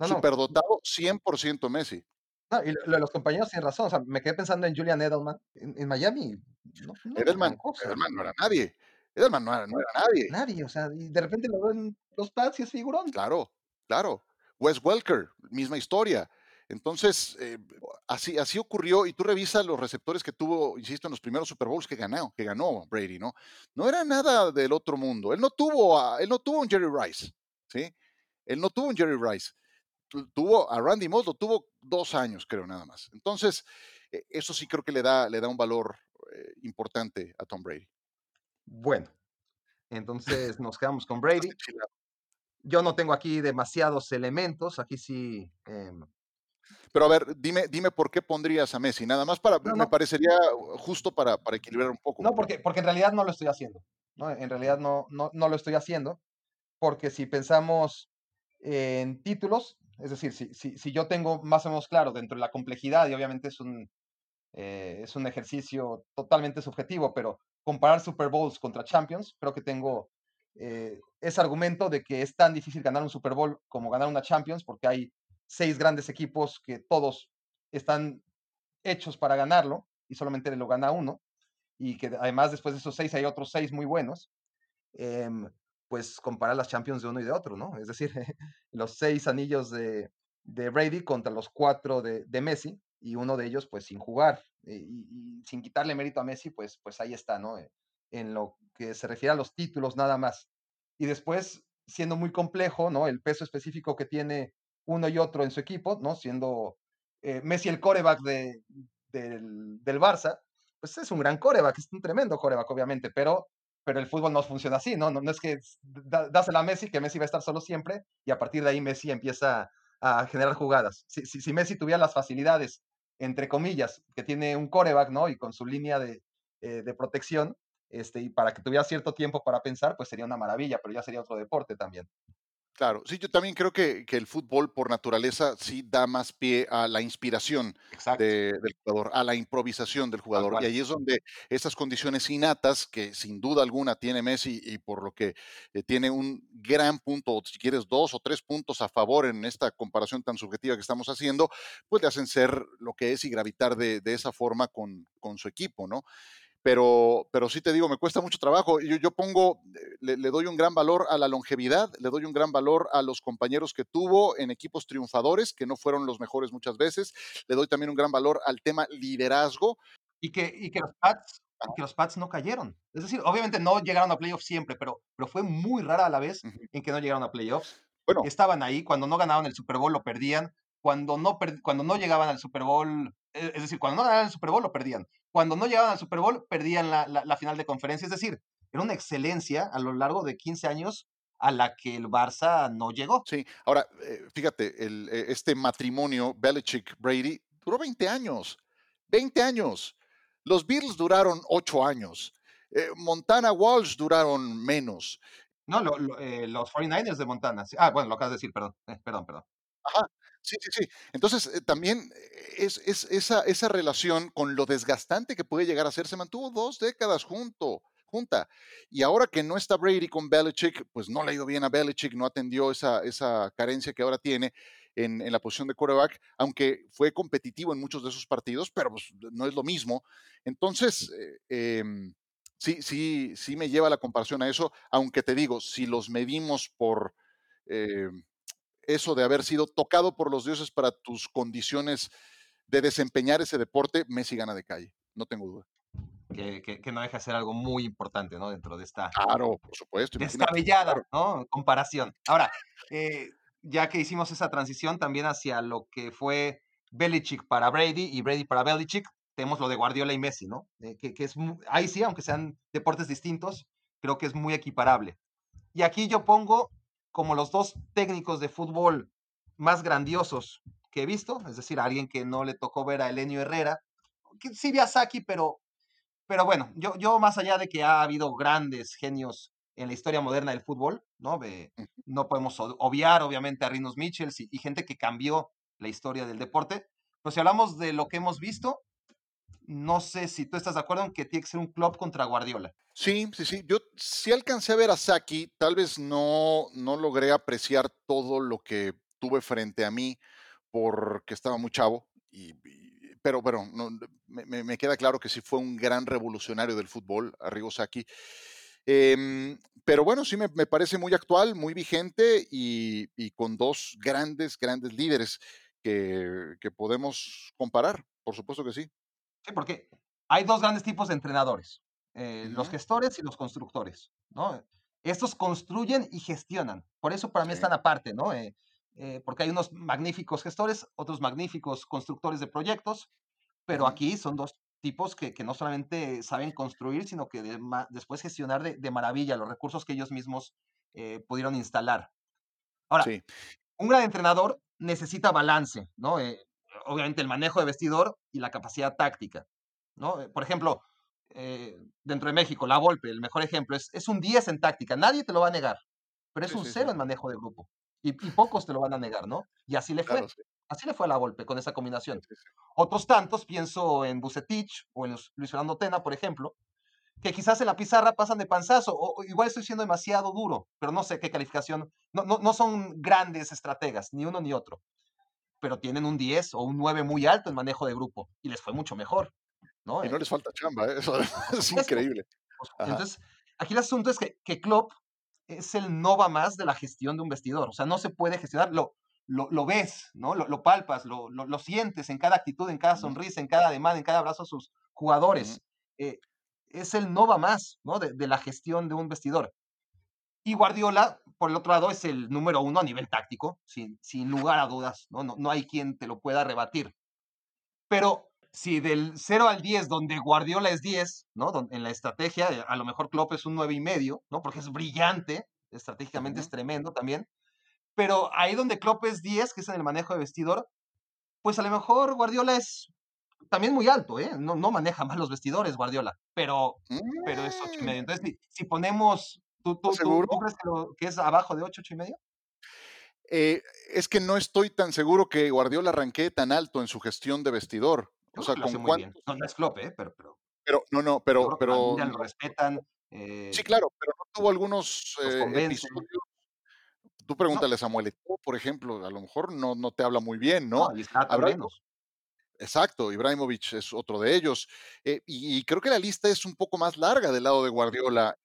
superdotado, 100% Messi. No, y los compañeros tienen razón. O sea, me quedé pensando en Julian Edelman. En, Miami. No, Edelman, Edelman, no era nadie. Edelman no era, no era nadie. Nadie, o sea, y de repente lo ven los Pats y es figurón. Claro, claro. Wes Welker, misma historia. Entonces, eh, así, así ocurrió, y tú revisas los receptores que tuvo, insisto, en los primeros Super Bowls que ganó, que ganó Brady, ¿no? No era nada del otro mundo. Él no tuvo, a, él no tuvo un Jerry Rice, ¿sí? Él no tuvo un Jerry Rice. Tuvo a Randy Moss, lo tuvo dos años, creo, nada más. Entonces, e, eso sí creo que le da, le da un valor eh, importante a Tom Brady. Bueno, entonces nos quedamos con Brady. Yo no tengo aquí demasiados elementos, aquí sí em, pero a ver, dime, dime por qué pondrías a Messi, nada más para, me parecería justo para, para, equilibrar un poco. No, porque, porque en realidad no lo estoy haciendo, ¿no? En realidad no, no, no lo estoy haciendo, porque si pensamos en títulos, es decir, si, si, si, yo tengo más o menos claro dentro de la complejidad, y obviamente es un, eh, es un ejercicio totalmente subjetivo, pero comparar Super Bowls contra Champions, creo que tengo eh, ese argumento de que es tan difícil ganar un Super Bowl como ganar una Champions, porque hay seis grandes equipos que todos están hechos para ganarlo y solamente lo gana uno, y que además después de esos seis hay otros seis muy buenos, em, pues comparar las Champions de uno y de otro, ¿no? Es decir, los seis anillos de, Brady contra los cuatro de, Messi, y uno de ellos pues sin jugar, eh, y, sin quitarle mérito a Messi, pues, pues ahí está, ¿no? Eh, en lo que se refiere a los títulos nada más. Y después, siendo muy complejo, ¿no? El peso específico que tiene uno y otro en su equipo, ¿no? Siendo eh, Messi el coreback de, del, del, Barça, pues es un gran coreback, es un tremendo coreback, obviamente, pero, pero el fútbol no funciona así, ¿no? No, es que dásela a Messi, que Messi va a estar solo siempre, y a partir de ahí Messi empieza a generar jugadas. Si, si, Messi tuviera las facilidades, entre comillas, que tiene un coreback, ¿no? Y con su línea de, eh, de protección, este, y para que tuviera cierto tiempo para pensar, pues sería una maravilla, pero ya sería otro deporte también. Claro, sí, yo también creo que, el fútbol por naturaleza sí da más pie a la inspiración del jugador, a la improvisación del jugador. Y ahí es donde esas condiciones innatas, que sin duda alguna tiene Messi y por lo que eh, tiene un gran punto, si quieres dos o tres puntos a favor en esta comparación tan subjetiva que estamos haciendo, pues le hacen ser lo que es y gravitar de, de esa forma con, con su equipo, ¿no? Pero, pero sí te digo, me cuesta mucho trabajo. Yo, yo pongo, le, doy un gran valor a la longevidad, le doy un gran valor a los compañeros que tuvo en equipos triunfadores, que no fueron los mejores muchas veces. Le doy también un gran valor al tema liderazgo. Y que, y que los Pats que los Pats no cayeron. Es decir, obviamente no llegaron a playoffs siempre, pero, pero fue muy rara a la vez en que no llegaron a playoffs. Bueno. Estaban ahí, cuando no ganaban el Super Bowl lo perdían, cuando no, cuando no llegaban al Super Bowl, e, es decir, cuando no ganaban el Super Bowl lo perdían. Cuando no llegaban al Super Bowl, perdían la, final de conferencia. Es decir, era una excelencia a lo largo de 15 años a la que el Barça no llegó. Sí, ahora, eh, fíjate, el, eh, este matrimonio Belichick-Brady duró 20 años. 20 años. Los Beatles duraron 8 años. Eh, Montana Walsh duraron menos. No, los 49ers de Montana. Ah, bueno, lo acabas de decir, perdón. perdón, perdón. Ajá. Sí, sí, sí. Entonces, eh, también es, esa, relación con lo desgastante que puede llegar a ser, se mantuvo dos décadas junto, junta. Y ahora que no está Brady con Belichick, pues no le ha ido bien a Belichick, no atendió esa, esa carencia que ahora tiene. en, la posición de quarterback, aunque fue competitivo en muchos de esos partidos, pero pues, no es lo mismo. Entonces, eh, em, sí, sí, sí me lleva la comparación a eso, aunque te digo, si los medimos por eh, eso de haber sido tocado por los dioses para tus condiciones de desempeñar ese deporte, Messi gana de calle, no tengo duda. Que, no deja de ser algo muy importante, ¿no? Dentro de esta... Claro, por supuesto. Descabellada, ¿no? Comparación. Ahora, eh, ya que hicimos esa transición también hacia lo que fue Belichick para Brady y Brady para Belichick, tenemos lo de Guardiola y Messi, ¿no? Eh, que, es, ahí sí, aunque sean deportes distintos, creo que es muy equiparable. Y aquí yo pongo como los dos técnicos de fútbol más grandiosos que he visto, es decir, alguien que no le tocó ver a Elenio Herrera, que sí vi a Saki, pero, pero bueno, yo, yo más allá de que ha habido grandes genios en la historia moderna del fútbol, ¿no? no podemos obviar, obviamente, a Rinos Michels y, y, gente que cambió la historia del deporte. Pero si hablamos de lo que hemos visto, no sé si tú estás de acuerdo en que tiene que ser un club contra Guardiola. Sí, sí, sí. Yo sí alcancé a ver a Saki, tal vez no, no logré apreciar todo lo que tuve frente a mí porque estaba muy chavo, y, pero, pero me, queda claro que sí fue un gran revolucionario del fútbol, Arrigo Saki. Em, pero bueno, sí me, parece muy actual, muy vigente y, con dos grandes, grandes líderes que, que podemos comparar, por supuesto que sí porque hay dos grandes tipos de entrenadores, eh, los gestores y los constructores, ¿no? Estos construyen y gestionan, por eso para mí están aparte, ¿no? Eh, eh, porque hay unos magníficos gestores, otros magníficos constructores de proyectos, pero aquí son dos tipos que, no solamente saben construir, sino que después gestionar de, maravilla los recursos que ellos mismos pudieron instalar. Ahora, un gran entrenador necesita balance, ¿no? Obviamente el manejo de vestidor y la capacidad táctica. ¿no? Eh, por ejemplo, eh, dentro de México, la Volpe, el mejor ejemplo, es, es un 10 en táctica, nadie te lo va a negar, pero es un 0 en manejo de grupo. Y, pocos te lo van a negar, ¿no? Y así le fue. Así le fue a la Volpe con esa combinación. Otros tantos, pienso en Bucetich o en Luis Fernando Tena, por ejemplo, que quizás en la pizarra pasan de panzazo, o, igual estoy siendo demasiado duro, pero no sé qué calificación, no, no, no son grandes estrategas, ni uno ni otro pero tienen un 10 o un 9 muy alto en manejo de grupo y les fue mucho mejor. ¿no? Y no les falta chamba, ¿eh? eso es increíble. Entonces, aquí el asunto es que, que Klopp es el no va más de la gestión de un vestidor, o sea, no se puede gestionar, lo, lo, ves, ¿no? Lo, palpas, lo, lo, sientes en cada actitud, en cada sonrisa, en cada demanda, en cada abrazo a sus jugadores. Eh, es el no va más, ¿no? De, de, la gestión de un vestidor. Y Guardiola, por el otro lado, es el número uno a nivel táctico, sin, sin lugar a dudas, ¿no? ¿no? hay quien te lo pueda rebatir. Pero si del 0 al 10, donde Guardiola es 10, ¿no? En la estrategia, eh, a lo mejor Klopp es un 9 y medio, ¿no? Porque es brillante, estratégicamente es tremendo también. Pero ahí donde Klopp es 10, que es en el manejo de vestidor, pues a lo mejor Guardiola es también muy alto, ¿eh? No, no maneja mal los vestidores Guardiola, pero, pero es 8 y medio. Mm. Entonces, si ponemos ¿Tú, crees que, es abajo de 8, 8 y medio? Eh, es que no estoy tan seguro que Guardiola arranque tan alto en su gestión de vestidor. o sea, con cuánto... No, es Klopp, ¿eh? Pero, pero, no, no, pero, pero lo respetan. Eh, sí, claro, pero no tuvo algunos eh, episodios. Tú pregúntale a Samuel Eto'o, por ejemplo, a lo mejor no, no te habla muy bien, ¿no? no. Exacto, Ibrahimovic es otro de ellos. y, y, creo que la lista es un poco más larga del lado de Guardiola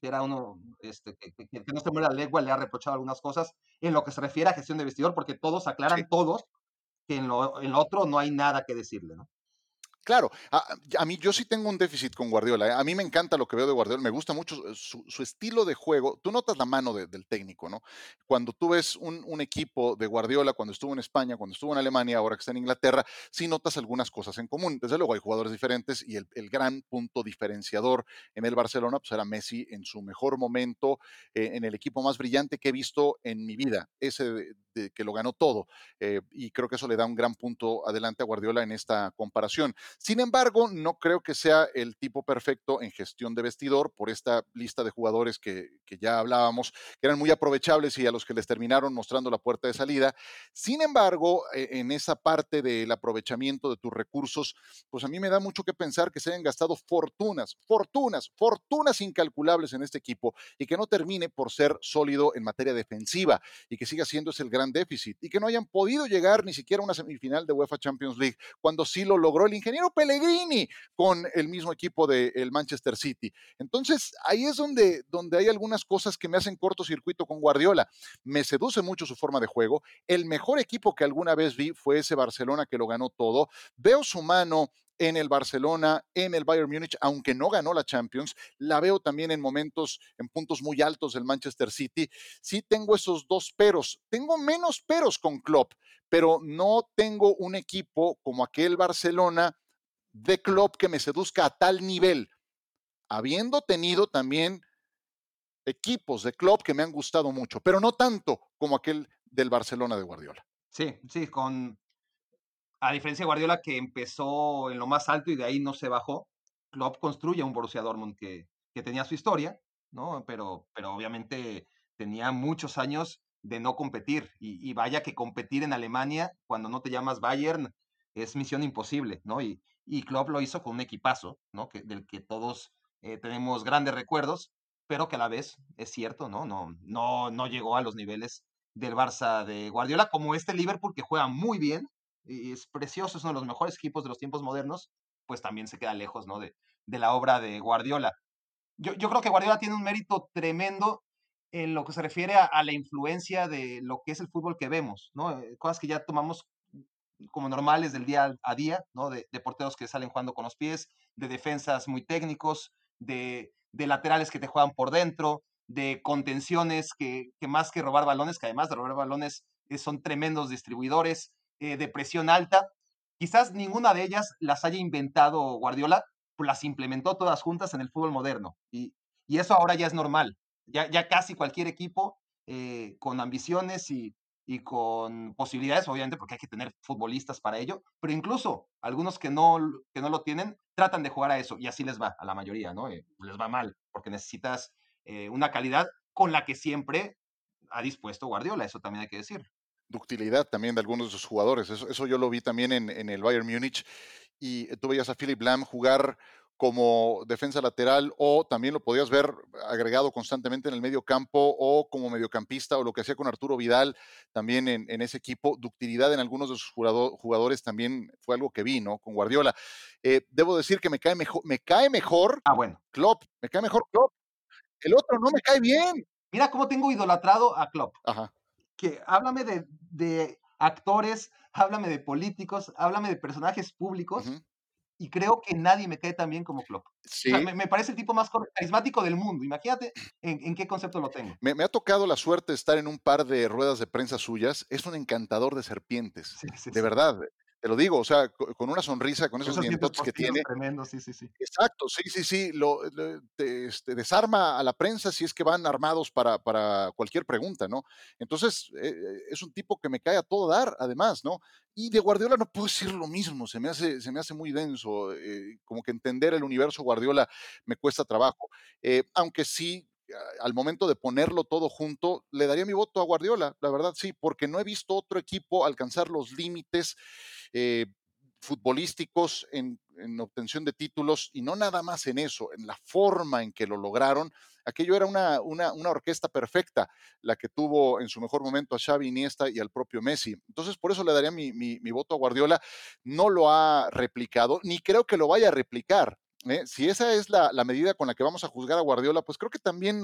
que era uno este, que, no se muere la lengua, le ha reprochado algunas cosas en lo que se refiere a gestión de vestidor, porque todos aclaran, todos, que en lo, en lo otro no hay nada que decirle, ¿no? Claro, a, mí yo sí tengo un déficit con Guardiola. ¿eh? A mí me encanta lo que veo de Guardiola, me gusta mucho su, estilo de juego. Tú notas la mano del técnico, ¿no? Cuando tú ves un, equipo de Guardiola, cuando estuvo en España, cuando estuvo en Alemania, ahora que está en Inglaterra, sí notas algunas cosas en común. Desde luego hay jugadores diferentes y el, gran punto diferenciador en el Barcelona pues era Messi en su mejor momento, eh, en el equipo más brillante que he visto en mi vida, ese de, que lo ganó todo. Eh, y creo que eso le da un gran punto adelante a Guardiola en esta comparación. Sin embargo, no creo que sea el tipo perfecto en gestión de vestidor por esta lista de jugadores que, ya hablábamos, que eran muy aprovechables y a los que les terminaron mostrando la puerta de salida. Sin embargo, e, en esa parte del aprovechamiento de tus recursos, pues a mí me da mucho que pensar que se hayan gastado fortunas, fortunas, fortunas incalculables en este equipo y que no termine por ser sólido en materia defensiva y que siga siendo ese el gran déficit y que no hayan podido llegar ni siquiera a una semifinal de UEFA Champions League cuando sí lo logró el ingeniero Pellegrini con el mismo equipo del Manchester City. Entonces, ahí es donde, donde hay algunas cosas que me hacen cortocircuito con Guardiola. Me seduce mucho su forma de juego. El mejor equipo que alguna vez vi fue ese Barcelona que lo ganó todo. Veo su mano en el Barcelona, en el Bayern Múnich, aunque no ganó la Champions, la veo también en momentos, en puntos muy altos del Manchester City. Sí tengo esos dos peros. Tengo menos peros con Klopp, pero no tengo un equipo como aquel Barcelona de Klopp que me seduzca a tal nivel, habiendo tenido también equipos de Klopp que me han gustado mucho, pero no tanto como aquel del Barcelona de Guardiola. Sí, sí, con a diferencia de Guardiola que empezó en lo más alto y de ahí no se bajó, Klopp construye un Borussia Dortmund que, que tenía su historia, ¿no? Pero, pero obviamente tenía muchos años de no competir y, vaya que competir en Alemania cuando no te llamas Bayern es misión imposible, ¿no? Y, y Klopp lo hizo con un equipazo, ¿no? Que, del que todos eh, tenemos grandes recuerdos, pero que a la vez es cierto, ¿no? No, no, no llegó a los niveles del Barça de Guardiola, como este Liverpool que juega muy bien, y es precioso, es uno de los mejores equipos de los tiempos modernos, pues también se queda lejos, ¿no? De, de la obra de Guardiola. Yo, yo, creo que Guardiola tiene un mérito tremendo en lo que se refiere a, la influencia de lo que es el fútbol que vemos, ¿no? Eh, cosas que ya tomamos como normales del día a día, ¿no? De, porteros que salen jugando con los pies, de defensas muy técnicos, de, de laterales que te juegan por dentro, de contenciones que, que, más que robar balones, que además de robar balones eh, son tremendos distribuidores, eh, de presión alta. Quizás ninguna de ellas las haya inventado Guardiola, pues las implementó todas juntas en el fútbol moderno. Y, y eso ahora ya es normal. Ya, ya casi cualquier equipo eh, con ambiciones y, y, con posibilidades, obviamente, porque hay que tener futbolistas para ello, pero incluso algunos que no, que no lo tienen, tratan de jugar a eso y así les va a la mayoría, ¿no? Eh, les va mal, porque necesitas una calidad con la que siempre ha dispuesto Guardiola, eso también hay que decir ductilidad también de algunos de sus jugadores. Eso, eso yo lo vi también en, en, el Bayern Múnich. Y tú veías a Philip Lam jugar como defensa lateral o también lo podías ver agregado constantemente en el medio campo o como mediocampista o lo que hacía con Arturo Vidal también en, en ese equipo. Ductilidad en algunos de sus jugadores también fue algo que vi, ¿no? Con Guardiola. Eh, debo decir que me cae mejor, me cae mejor ah, bueno. Klopp, me cae mejor Klopp. El otro no me cae bien. Mira cómo tengo idolatrado a Klopp. Ajá que háblame de, actores, háblame de políticos, háblame de personajes públicos. Y creo que nadie me cae tan bien como Klopp. me, parece el tipo más carismático del mundo. Imagínate en, qué concepto lo tengo. Me, ha tocado la suerte de estar en un par de ruedas de prensa suyas. Es un encantador de serpientes. de verdad. Te lo digo, o sea, con una sonrisa, con esos, dientes que tiene. Tremendo, sí, sí, sí. Exacto, sí, sí, sí. Lo, este, desarma a la prensa si es que van armados para, para cualquier pregunta, ¿no? Entonces, eh, eh, es un tipo que me cae a todo dar, además, ¿no? Y de Guardiola no puedo decir lo mismo, se me hace, se me hace muy denso, eh, como que entender el universo Guardiola me cuesta trabajo. aunque sí, al momento de ponerlo todo junto, le daría mi voto a Guardiola, la verdad sí, porque no he visto otro equipo alcanzar los límites eh, futbolísticos en, obtención de títulos y no nada más en eso, en la forma en que lo lograron. Aquello era una, una, orquesta perfecta, la que tuvo en su mejor momento a Xavi Iniesta y al propio Messi. Entonces, por eso le daría mi, mi voto a Guardiola. No lo ha replicado, ni creo que lo vaya a replicar. ¿Eh? Si esa es la, medida con la que vamos a juzgar a Guardiola, pues creo que también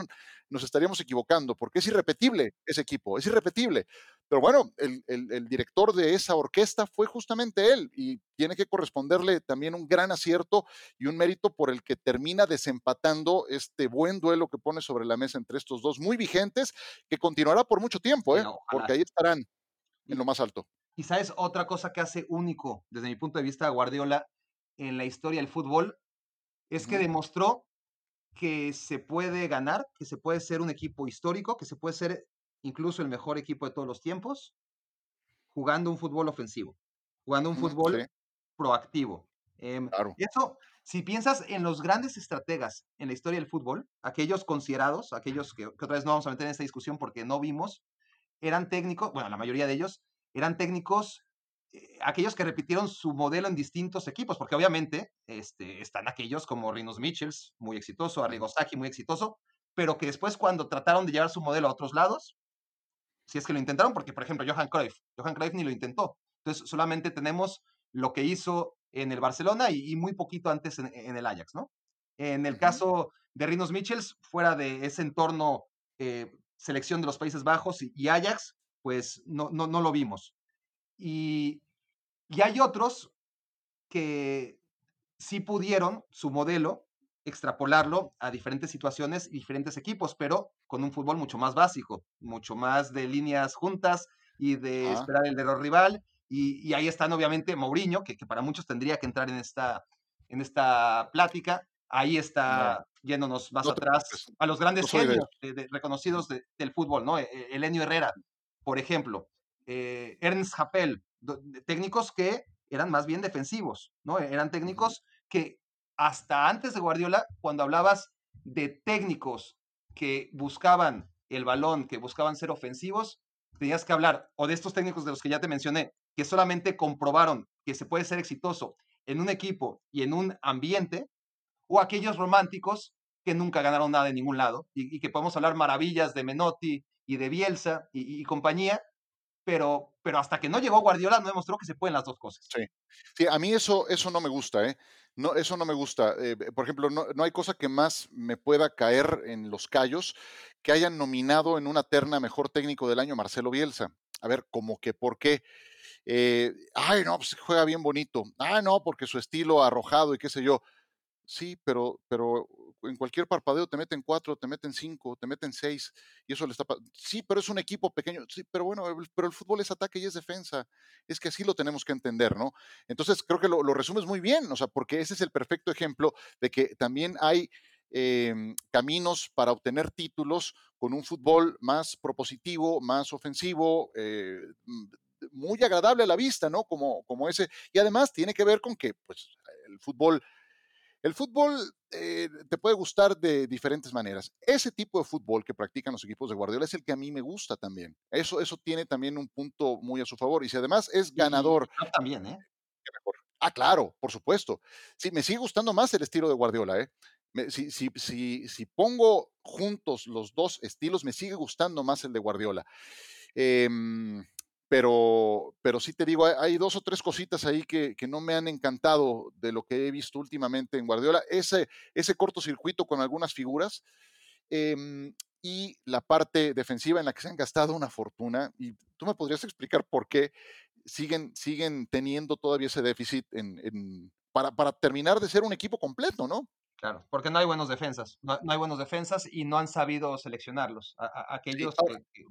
nos estaríamos equivocando, porque es irrepetible ese equipo, es irrepetible. Pero bueno, el, director de esa orquesta fue justamente él y tiene que corresponderle también un gran acierto y un mérito por el que termina desempatando este buen duelo que pone sobre la mesa entre estos dos, muy vigentes, que continuará por mucho tiempo, ¿eh? porque ahí estarán en lo más alto. Sabes, otra cosa que hace único, desde mi punto de vista, a Guardiola en la historia del fútbol, es que demostró que se puede ganar, que se puede ser un equipo histórico, que se puede ser incluso el mejor equipo de todos los tiempos, jugando un fútbol ofensivo, jugando un fútbol proactivo. Em, eso, si piensas en los grandes estrategas en la historia del fútbol, aquellos considerados, aquellos que, otra vez no vamos a meter en esta discusión porque no vimos, eran técnicos, bueno, la mayoría de ellos eran técnicos, eh, aquellos que repitieron su modelo en distintos equipos, porque obviamente este, están aquellos como Rinos Michels, muy exitoso, Arrigo Sacchi, muy exitoso, pero que después cuando trataron de llevar su modelo a otros lados, si es que lo intentaron, porque por ejemplo Johan Cruyff, Johan Cruyff ni lo intentó. Entonces solamente tenemos lo que hizo en el Barcelona y, muy poquito antes en, el Ajax, ¿no? En el caso de Rinos Michels, fuera de ese entorno eh, selección de los Países Bajos y, Ajax, pues no, no, no, lo vimos. Y, y hay otros que sí pudieron su modelo extrapolarlo a diferentes situaciones y diferentes equipos, pero con un fútbol mucho más básico, mucho más de líneas juntas y de esperar el error rival. Y, ahí están obviamente Mourinho, que, para muchos tendría que entrar en esta, en esta plática. Ahí está yéndonos más atrás a los grandes genios reconocidos del fútbol, ¿no? E, Elenio Herrera, por ejemplo, eh, Ernst Happel, técnicos que eran más bien defensivos, ¿no? Eran técnicos que hasta antes de Guardiola, cuando hablabas de técnicos que buscaban el balón, que buscaban ser ofensivos, tenías que hablar o de estos técnicos de los que ya te mencioné, que solamente comprobaron que se puede ser exitoso en un equipo y en un ambiente, o aquellos románticos que nunca ganaron nada en ningún lado y, que podemos hablar maravillas de Menotti y de Bielsa y, compañía, pero, pero hasta que no llegó Guardiola no demostró que se pueden las dos cosas. Sí, sí a mí eso, eso no me gusta, ¿eh? No, eso no me gusta. Eh, por ejemplo, no, hay cosa que más me pueda caer en los callos que hayan nominado en una terna mejor técnico del año Marcelo Bielsa. A ver, como que por qué. Eh, ay, no, pues juega bien bonito. Ah, no, porque su estilo arrojado y qué sé yo. Sí, pero, pero en cualquier parpadeo te meten cuatro, te meten cinco, te meten seis, y eso le está Sí, pero es un equipo pequeño. Sí, pero bueno, pero el fútbol es ataque y es defensa. Es que así lo tenemos que entender, ¿no? Entonces, creo que lo, resumes muy bien, o sea, porque ese es el perfecto ejemplo de que también hay em, caminos para obtener títulos con un fútbol más propositivo, más ofensivo, eh, muy agradable a la vista, ¿no? Como, como ese. Y además tiene que ver con que, pues, el fútbol el fútbol eh, te puede gustar de diferentes maneras. Ese tipo de fútbol que practican los equipos de Guardiola es el que a mí me gusta también. Eso, eso tiene también un punto muy a su favor. Y si además es ganador. también, ¿eh? Ah, claro, por supuesto. Sí, me sigue gustando más el estilo de Guardiola, ¿eh? si, si, si, si, pongo juntos los dos estilos, me sigue gustando más el de Guardiola. Eh, pero, pero sí te digo, hay, dos o tres cositas ahí que, no me han encantado de lo que he visto últimamente en Guardiola. Ese, ese cortocircuito con algunas figuras em, y la parte defensiva en la que se han gastado una fortuna. Y tú me podrías explicar por qué siguen, siguen teniendo todavía ese déficit en, para, para terminar de ser un equipo completo, ¿no? Claro, porque no hay buenos defensas, no, hay buenos defensas y no han sabido seleccionarlos. aquellos que,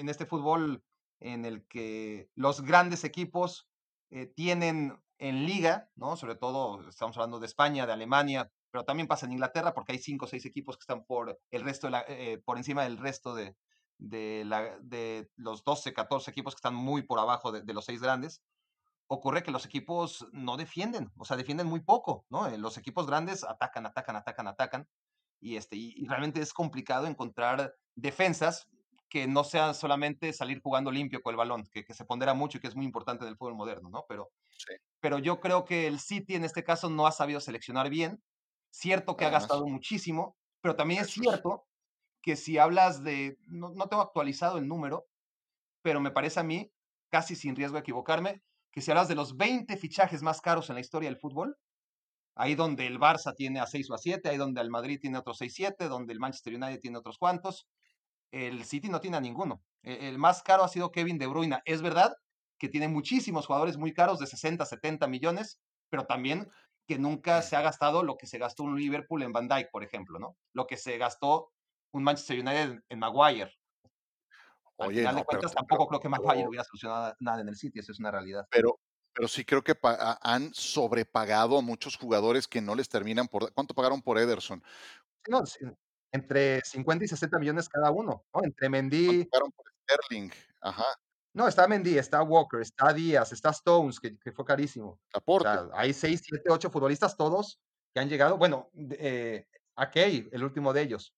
en este fútbol en el que los grandes equipos eh, tienen en liga, ¿no? Sobre todo estamos hablando de España, de Alemania, pero también pasa en Inglaterra porque hay cinco o seis equipos que están por el resto eh, por encima del resto de, de, la, de, los 12, 14 equipos que están muy por abajo de, los seis grandes. Ocurre que los equipos no defienden, o sea, defienden muy poco, ¿no? Eh, los equipos grandes atacan, atacan, atacan, atacan, y, este, y realmente es complicado encontrar defensas que no sea solamente salir jugando limpio con el balón, que, se pondera mucho y que es muy importante en el fútbol moderno, ¿no? Pero, pero yo creo que el City en este caso no ha sabido seleccionar bien. Cierto que ha gastado muchísimo, pero también es cierto que si hablas de, no, no tengo actualizado el número, pero me parece a mí, casi sin riesgo de equivocarme, que si hablas de los 20 fichajes más caros en la historia del fútbol, ahí donde el Barça tiene a 6 o a 7, ahí donde el Madrid tiene otros 6, 7, donde el Manchester United tiene otros cuantos, el City no tiene a ninguno. E, el más caro ha sido Kevin De Bruyne. Es verdad que tiene muchísimos jugadores muy caros de 60, 70 millones, pero también que nunca se ha gastado lo que se gastó un Liverpool en Van Dijk, por ejemplo, ¿no? Lo que se gastó un Manchester United en Maguire. Al Oye, final de cuentas, tampoco creo que Maguire hubiera solucionado nada en el City, eso es una realidad. Pero, pero sí creo que han sobrepagado a muchos jugadores que no les terminan por... ¿Cuánto pagaron por Ederson? No, entre 50 y 60 millones cada uno, ¿no? Entre Mendy. por Sterling, ajá. No, está Mendy, está Walker, está Díaz, está Stones, que, fue carísimo. Aporte. hay seis, siete, ocho futbolistas todos que han llegado. Bueno, eh, Key, el último de ellos.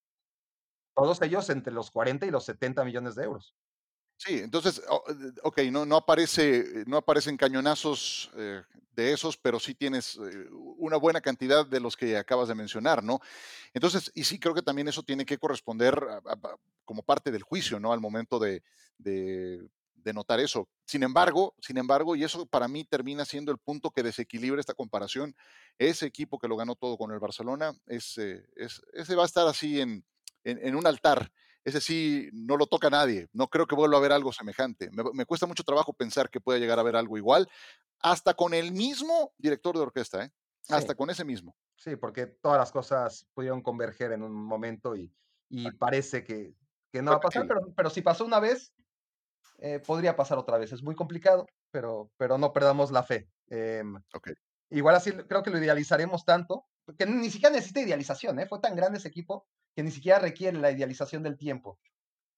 Todos ellos entre los 40 y los 70 millones de euros. Sí, entonces, ok, no, no, aparece, no aparecen cañonazos eh, de esos, pero sí tienes eh, una buena cantidad de los que acabas de mencionar, ¿no? Entonces, y sí creo que también eso tiene que corresponder como parte del juicio, ¿no? Al momento de, de, notar eso. Sin embargo, sin embargo, y eso para mí termina siendo el punto que desequilibra esta comparación, ese equipo que lo ganó todo con el Barcelona, ese, ese va a estar así en, en un altar ese sí no lo toca nadie. No creo que vuelva a haber algo semejante. Me, cuesta mucho trabajo pensar que pueda llegar a haber algo igual, hasta con el mismo director de orquesta, ¿eh? hasta con ese mismo. Sí, porque todas las cosas pudieron converger en un momento y, parece que, no va a pasar, pero, si pasó una vez, eh, podría pasar otra vez. Es muy complicado, pero, pero no perdamos la fe. Em, igual así creo que lo idealizaremos tanto, que ni siquiera necesita idealización, ¿eh? fue tan grande ese equipo que ni siquiera requiere la idealización del tiempo.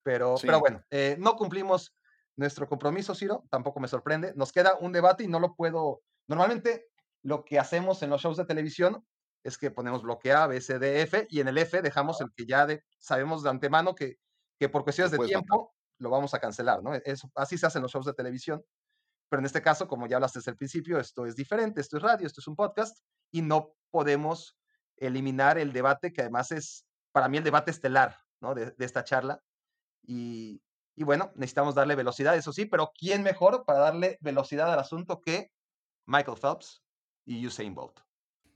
Pero, pero bueno, eh, no cumplimos nuestro compromiso, Ciro, tampoco me sorprende. Nos queda un debate y no lo puedo. Normalmente lo que hacemos en los shows de televisión es que ponemos bloque A, B, C, D, F y en el F dejamos el que ya sabemos de antemano que, que por cuestiones de tiempo lo vamos a cancelar, ¿no? así se hacen los shows de televisión. Pero en este caso, como ya hablaste desde el principio, esto es diferente, esto es radio, esto es un podcast y no podemos eliminar el debate que además es para mí el debate estelar ¿no? de, esta charla. Y, bueno, necesitamos darle velocidad, eso sí, pero ¿quién mejor para darle velocidad al asunto que Michael Phelps y Usain Bolt?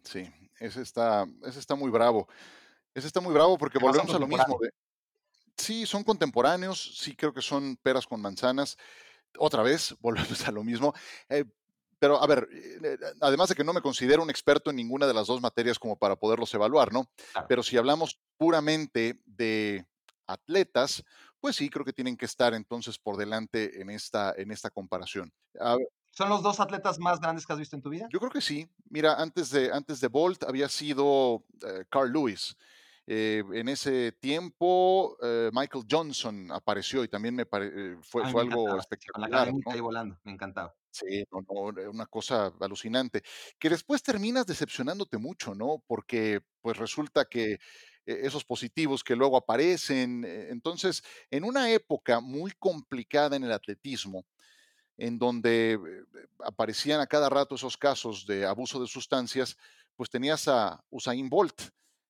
Sí, ese está, ese está muy bravo. Ese está muy bravo porque volvemos a lo mismo. sí, son contemporáneos, sí creo que son peras con manzanas. Otra vez, volvemos a lo mismo. Eh, pero, a ver, eh, además de que no me considero un experto en ninguna de las dos materias como para poderlos evaluar, ¿no? Pero si hablamos puramente de atletas, pues sí, creo que tienen que estar entonces por delante en esta, en esta comparación. ¿Son los dos atletas más grandes que has visto en tu vida? Yo creo que sí. Mira, antes de, antes de Bolt había sido eh, Carl Lewis. Eh, en ese tiempo, Michael Johnson apareció y también me fue, fue algo espectacular. Con la ahí volando, me encantaba. Sí, no, no, una cosa alucinante. Que después terminas decepcionándote mucho, ¿no? Porque pues resulta que esos positivos que luego aparecen. E, entonces, en una época muy complicada en el atletismo, en donde eh, aparecían a cada rato esos casos de abuso de sustancias, pues tenías a Usain Bolt,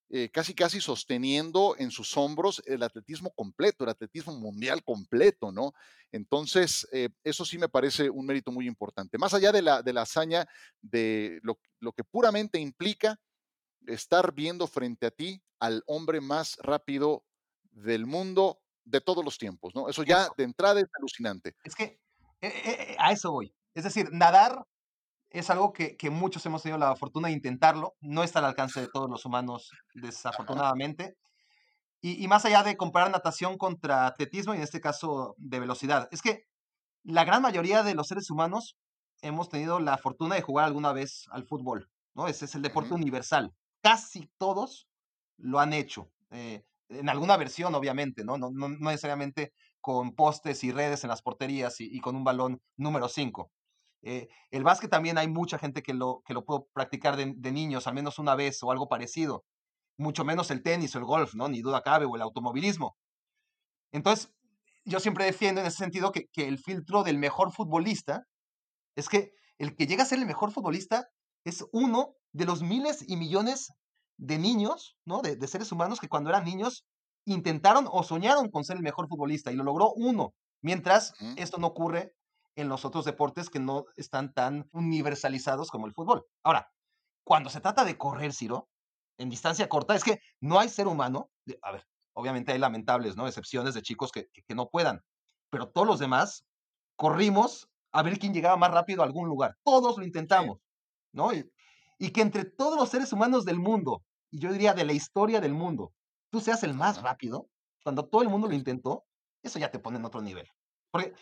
eh, casi casi sosteniendo en sus hombros el atletismo completo, el atletismo mundial completo, ¿no? Entonces, eh, eso sí me parece un mérito muy importante. Más allá de la, de la hazaña, de lo, que puramente implica estar viendo frente a ti al hombre más rápido del mundo de todos los tiempos, ¿no? Eso ya de entrada es alucinante. Es que eh, a eso voy. Es decir, nadar es algo que, muchos hemos tenido la fortuna de intentarlo. No está al alcance de todos los humanos, desafortunadamente. Y, más allá de comparar natación contra atletismo, y en este caso de velocidad, es que la gran mayoría de los seres humanos hemos tenido la fortuna de jugar alguna vez al fútbol, ¿no? Ese es el deporte universal. Casi todos lo han hecho, eh, en alguna versión, obviamente, ¿no? No, no, necesariamente con postes y redes en las porterías y, con un balón número 5. Eh, el básquet también hay mucha gente que lo, que lo pudo practicar de, niños, al menos una vez o algo parecido. Mucho menos el tenis o el golf, ¿no? Ni duda cabe, o el automovilismo. Entonces, yo siempre defiendo en ese sentido que, el filtro del mejor futbolista es que el que llega a ser el mejor futbolista es uno de los miles y millones de niños, ¿no? De, seres humanos que cuando eran niños intentaron o soñaron con ser el mejor futbolista y lo logró uno. Mientras esto no ocurre en los otros deportes que no están tan universalizados como el fútbol. Ahora, cuando se trata de correr, Ciro, en distancia corta, es que no hay ser humano, a ver, obviamente hay lamentables, ¿no? Excepciones de chicos que, no puedan, pero todos los demás corrimos a ver quién llegaba más rápido a algún lugar. Todos lo intentamos, ¿no? Y, que entre todos los seres humanos del mundo, y yo diría de la historia del mundo, tú seas el más rápido, cuando todo el mundo lo intentó, eso ya te pone en otro nivel. Porque,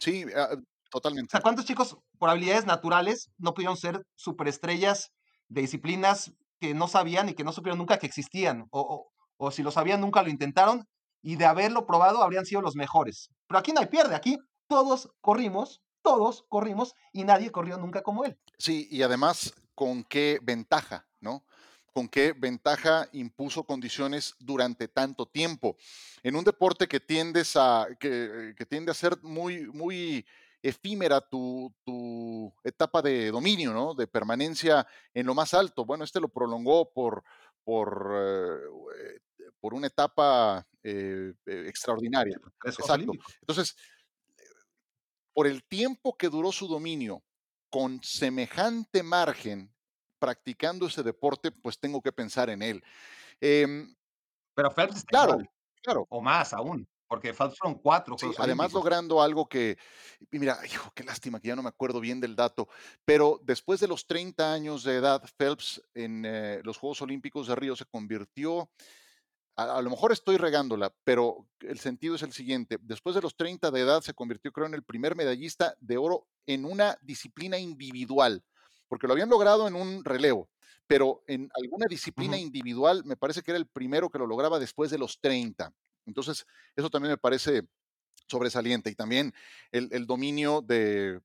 sí, ah, Totalmente. O ¿cuántos chicos por habilidades naturales no pudieron ser superestrellas de disciplinas que no sabían y que no supieron nunca que existían? O, o, si lo sabían, nunca lo intentaron y de haberlo probado habrían sido los mejores. Pero aquí no hay pierde, aquí todos corrimos, todos corrimos y nadie corrió nunca como él. Sí, y además, ¿con qué ventaja, no? ¿Con qué ventaja impuso condiciones durante tanto tiempo? En un deporte que tiendes a, que, que tiende a ser muy, muy efímera tu, tu, etapa de dominio, ¿no? De permanencia en lo más alto. Bueno, este lo prolongó por, por, eh, por una etapa eh, eh, extraordinaria. Exacto. Entonces, por el tiempo que duró su dominio, con semejante margen, practicando ese deporte, pues tengo que pensar en él. Em, Pero Phelps claro, claro. O más aún, porque Phelps fueron cuatro. Sí, además logrando algo que, mira, hijo, qué lástima que ya no me acuerdo bien del dato, pero después de los 30 años de edad, Phelps en eh, los Juegos Olímpicos de Río se convirtió a, lo mejor estoy regándola, pero el sentido es el siguiente. Después de los 30 de edad se convirtió, creo, en el primer medallista de oro en una disciplina individual, porque lo habían logrado en un relevo, pero en alguna disciplina individual me parece que era el primero que lo lograba después de los 30. Entonces, eso también me parece sobresaliente y también el, dominio de,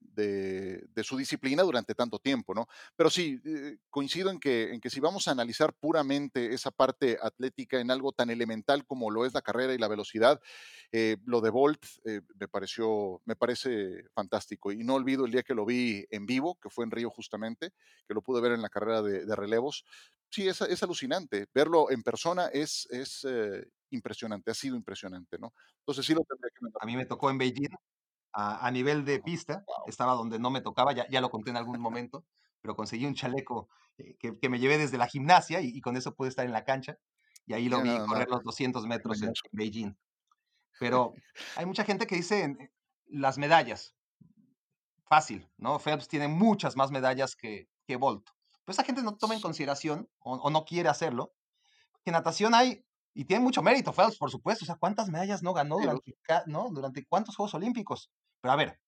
su disciplina durante tanto tiempo, ¿no? Pero sí, eh, coincido en que, en que si vamos a analizar puramente esa parte atlética en algo tan elemental como lo es la carrera y la velocidad, eh, lo de Bolt eh, me pareció, me parece fantástico y no olvido el día que lo vi en vivo, que fue en Río justamente, que lo pude ver en la carrera de, relevos. Sí, es, es, alucinante. Verlo en persona es, es impresionante, ha sido impresionante, ¿no? Entonces sí lo tendría que A mí me tocó en Beijing, a, nivel de pista, estaba donde no me tocaba, ya, ya lo conté en algún momento, pero conseguí un chaleco eh, que, me llevé desde la gimnasia y, con eso pude estar en la cancha, y ahí lo vi correr los 200 metros en Beijing. Pero hay mucha gente que dice eh, las medallas, fácil, ¿no? Phelps tiene muchas más medallas que, que Bolt. Pero esa gente no toma en consideración o, o no quiere hacerlo, que en natación hay y tiene mucho mérito Phelps, por supuesto. O sea, ¿cuántas medallas no ganó durante, ¿no? durante cuántos Juegos Olímpicos? Pero a ver,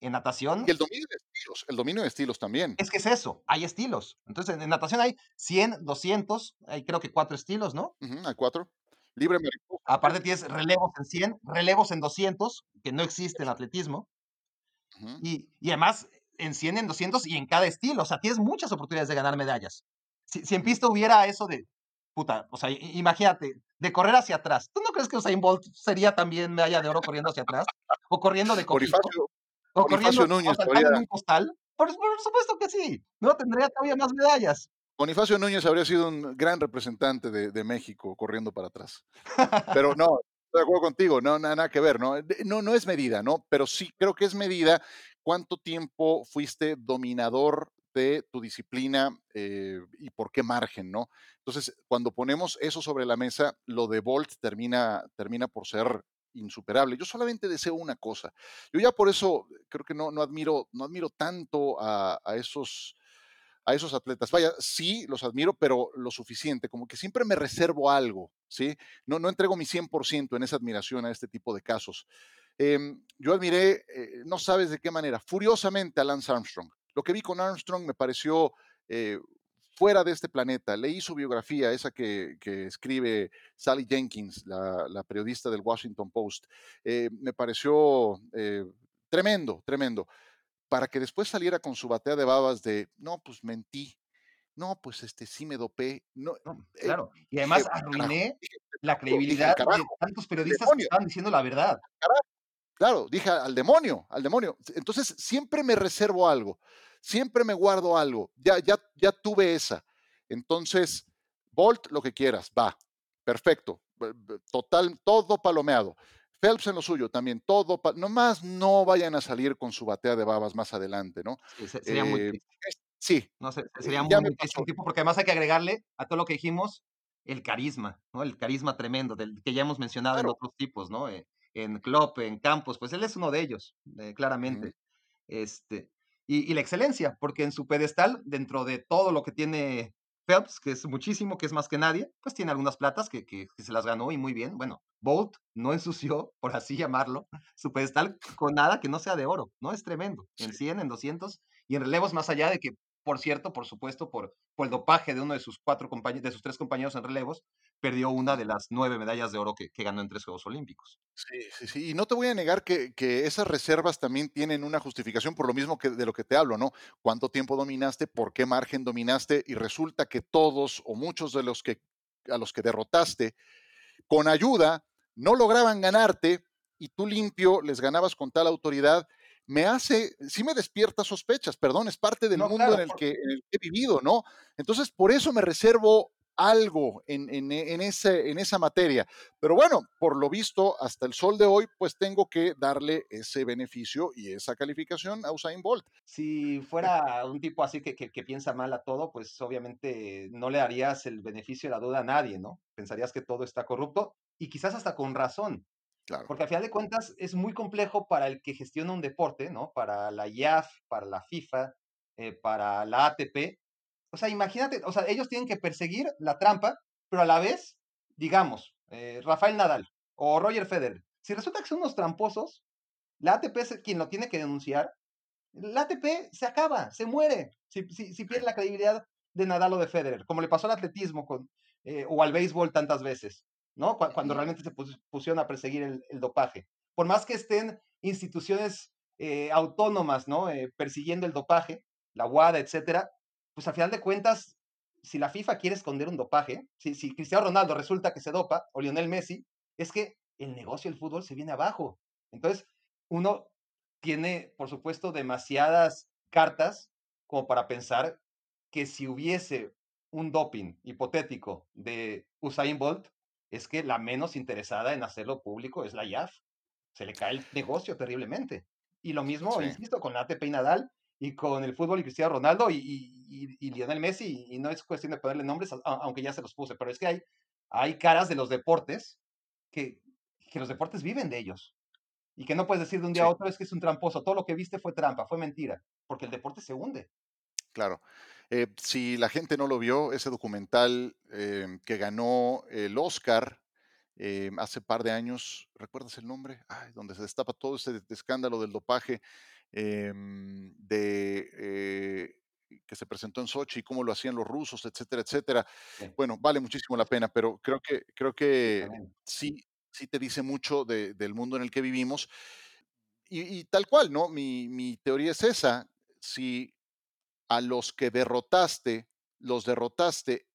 en natación... Y el dominio de estilos, el dominio de estilos también. Es que es eso, hay estilos. Entonces, en, natación hay 100, 200, hay creo que cuatro estilos, ¿no? hay cuatro. Libre mariposa. Aparte tienes relevos en 100, relevos en 200, que no existe en atletismo. y, y, además en 100, en 200 y en cada estilo. O sea, tienes muchas oportunidades de ganar medallas. Si, si en pista hubiera eso de puta, o sea, imagínate, de correr hacia atrás. ¿Tú no crees que Usain Bolt sería también medalla de oro corriendo hacia atrás? O corriendo de cojito? o corriendo Núñez, en un costal. Por, supuesto que sí. No tendría todavía más medallas. Bonifacio Núñez habría sido un gran representante de, México corriendo para atrás. Pero no, estoy de acuerdo contigo, no, nada, nada, que ver, ¿no? No, no es medida, ¿no? Pero sí creo que es medida cuánto tiempo fuiste dominador de tu disciplina eh, y por qué margen, ¿no? Entonces, cuando ponemos eso sobre la mesa, lo de Bolt termina, termina por ser insuperable. Yo solamente deseo una cosa. Yo ya por eso creo que no, no admiro, no admiro tanto a, esos a esos atletas. Vaya, sí, los admiro, pero lo suficiente, como que siempre me reservo algo, ¿sí? No, no entrego mi 100% en esa admiración a este tipo de casos. Em, yo admiré, eh, no sabes de qué manera, furiosamente a Lance Armstrong. Lo que vi con Armstrong me pareció eh, fuera de este planeta. Leí su biografía, esa que, escribe Sally Jenkins, la, periodista del Washington Post. Eh, me pareció eh, tremendo, tremendo. Para que después saliera con su batea de babas de, no, pues mentí, no, pues este sí me dopé. No, claro, y además arruiné la credibilidad de tantos periodistas que estaban diciendo la verdad. Claro, dije al demonio, al demonio. Entonces, siempre me reservo algo, siempre me guardo algo. Ya, ya, ya tuve esa. Entonces, Bolt, lo que quieras, va. Perfecto. Total, todo palomeado. Phelps en lo suyo también, todo, nomás no vayan a salir con su batea de babas más adelante, ¿no? Sí, sería muy eh, Sí. No sé, sería muy triste, porque además hay que agregarle a todo lo que dijimos el carisma, ¿no? El carisma tremendo, del que ya hemos mencionado en otros tipos, ¿no? Eh, en Klopp, en Campos, pues él es uno de ellos, eh, claramente. Este, y, la excelencia, porque en su pedestal, dentro de todo lo que tiene Phelps, que es muchísimo, que es más que nadie, pues tiene algunas platas que, que, se las ganó y muy bien. Bueno, Bolt no ensució, por así llamarlo, su pedestal con nada que no sea de oro, ¿no? Es tremendo. En 100, en 200 y en relevos más allá de que por cierto, por supuesto, por, por el dopaje de uno de sus cuatro compañeros, de sus tres compañeros en relevos, perdió una de las nueve medallas de oro que, ganó en tres Juegos Olímpicos. Sí, sí, sí. Y no te voy a negar que, esas reservas también tienen una justificación por lo mismo que de lo que te hablo, ¿no? ¿Cuánto tiempo dominaste? ¿Por qué margen dominaste? Y resulta que todos o muchos de los que a los que derrotaste, con ayuda, no lograban ganarte y tú limpio les ganabas con tal autoridad me hace, sí me despierta sospechas, perdón, es parte del mundo en, el que, he vivido, ¿no? Entonces, por eso me reservo algo en, en, ese, en esa materia. Pero bueno, por lo visto, hasta el sol de hoy, pues tengo que darle ese beneficio y esa calificación a Usain Bolt. Si fuera un tipo así que, que, que piensa mal a todo, pues obviamente no le darías el beneficio de la duda a nadie, ¿no? Pensarías que todo está corrupto y quizás hasta con razón. Porque al final de cuentas es muy complejo para el que gestiona un deporte, ¿no? Para la IAF, para la FIFA, eh, para la ATP. O sea, imagínate, o sea, ellos tienen que perseguir la trampa, pero a la vez, digamos, eh, Rafael Nadal o Roger Federer. Si resulta que son unos tramposos, la ATP es quien lo tiene que denunciar. La ATP se acaba, se muere, si, si, pierde la credibilidad de Nadal o de Federer, como le pasó al atletismo con, eh, o al béisbol tantas veces. ¿no? Cuando realmente se pusieron a perseguir el, dopaje. Por más que estén instituciones eh, autónomas, ¿no? Persiguiendo el dopaje, la WADA, etcétera, pues a final de cuentas, si la FIFA quiere esconder un dopaje, si, si Cristiano Ronaldo resulta que se dopa, o Lionel Messi, es que el negocio del fútbol se viene abajo. Entonces, uno tiene, por supuesto, demasiadas cartas como para pensar que si hubiese un doping hipotético de Usain Bolt, es que la menos interesada en hacerlo público es la IAF. Se le cae el negocio terriblemente. Y lo mismo, insisto, con la ATP y Nadal y con el fútbol y Cristiano Ronaldo y, y, Lionel Messi. Y no es cuestión de ponerle nombres, aunque ya se los puse, pero es que hay, hay caras de los deportes que, que los deportes viven de ellos. Y que no puedes decir de un día a otro es que es un tramposo. Todo lo que viste fue trampa, fue mentira, porque el deporte se hunde. Claro. Eh, si la gente no lo vio, ese documental em, que ganó el Oscar em, hace par de años, ¿recuerdas el nombre? donde se destapa todo ese escándalo del dopaje em, de, eh, que se presentó en Sochi, cómo lo hacían los rusos, etcétera, etcétera. Bueno, vale muchísimo la pena, pero creo que, creo que sí, sí te dice mucho del mundo en el que vivimos. Y, tal cual, ¿no? Mi, mi teoría es esa. Si a los que derrotaste, los derrotaste,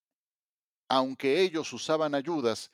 aunque ellos usaban ayudas,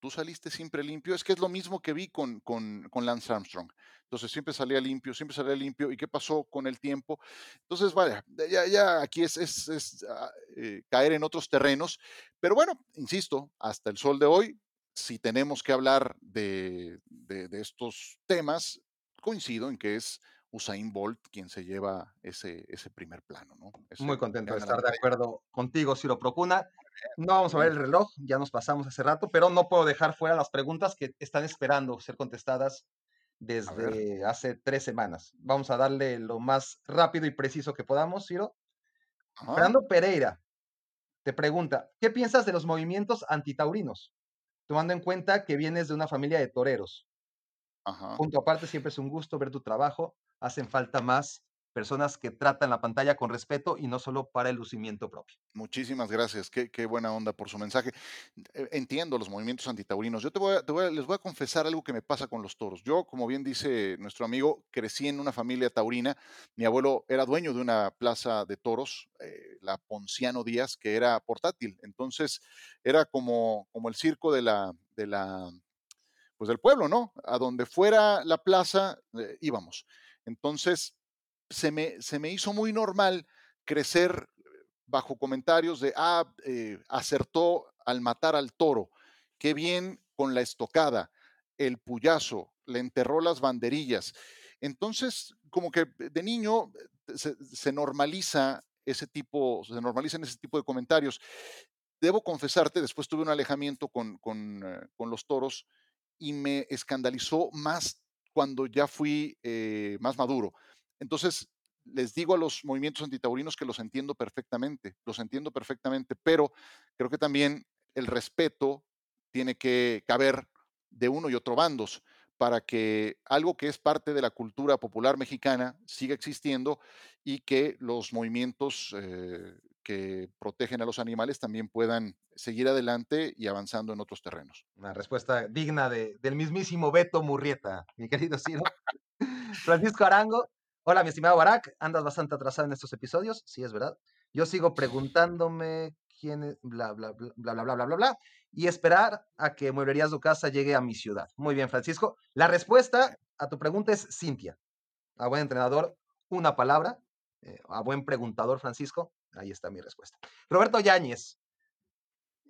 tú saliste siempre limpio. Es que es lo mismo que vi con, con, Lance Armstrong. Entonces siempre salía limpio, siempre salía limpio. ¿Y qué pasó con el tiempo? Entonces, vaya, ya, ya aquí es, es, ah, eh, caer en otros terrenos. Pero bueno, insisto, hasta el sol de hoy, si tenemos que hablar de, de estos temas, coincido en que es Usain Bolt quien se lleva ese, ese primer plano. ¿no? Muy contento de estar de acuerdo contigo, Ciro Procuna. No vamos a ver el reloj, ya nos pasamos hace rato, pero no puedo dejar fuera las preguntas que están esperando ser contestadas desde hace tres semanas. Vamos a darle lo más rápido y preciso que podamos, Ciro. Fernando Pereira te pregunta, ¿qué piensas de los movimientos antitaurinos? Tomando en cuenta que vienes de una familia de toreros. Punto aparte, siempre es un gusto ver tu trabajo hacen falta más personas que tratan la pantalla con respeto y no solo para el lucimiento propio. Muchísimas gracias, qué, buena onda por su mensaje. Eh, entiendo los movimientos antitaurinos. Yo te voy, les voy a confesar algo que me pasa con los toros. Yo, como bien dice nuestro amigo, crecí en una familia taurina. Mi abuelo era dueño de una plaza de toros, eh, la Ponciano Díaz, que era portátil. Entonces, era como, como el circo de la, de la, pues del pueblo, ¿no? A donde fuera la plaza, eh, íbamos. Entonces, se me, se me hizo muy normal crecer bajo comentarios de, ah, eh, acertó al matar al toro, qué bien con la estocada, el puyazo, le enterró las banderillas. Entonces, como que de niño se, se normaliza ese tipo, se normalizan ese tipo de comentarios. Debo confesarte, después tuve un alejamiento con, con, eh, con los toros y me escandalizó más cuando ya fui eh, más maduro. Entonces, les digo a los movimientos antitaurinos que los entiendo perfectamente, los entiendo perfectamente, pero creo que también el respeto tiene que caber de uno y otro bandos para que algo que es parte de la cultura popular mexicana siga existiendo y que los movimientos eh, que protegen a los animales también puedan seguir adelante y avanzando en otros terrenos. Una respuesta digna de, del mismísimo Beto Murrieta, mi querido Ciro. Francisco Arango, hola mi estimado Barak, andas bastante atrasado en estos episodios, sí es verdad. Yo sigo preguntándome quién es, bla, bla, bla, bla, bla, bla, bla, bla, y esperar a que Mueblerías tu Casa llegue a mi ciudad. Muy bien, Francisco. La respuesta a tu pregunta es Cintia. A buen entrenador, una palabra. Eh, a buen preguntador, Francisco, ahí está mi respuesta. Roberto Yáñez.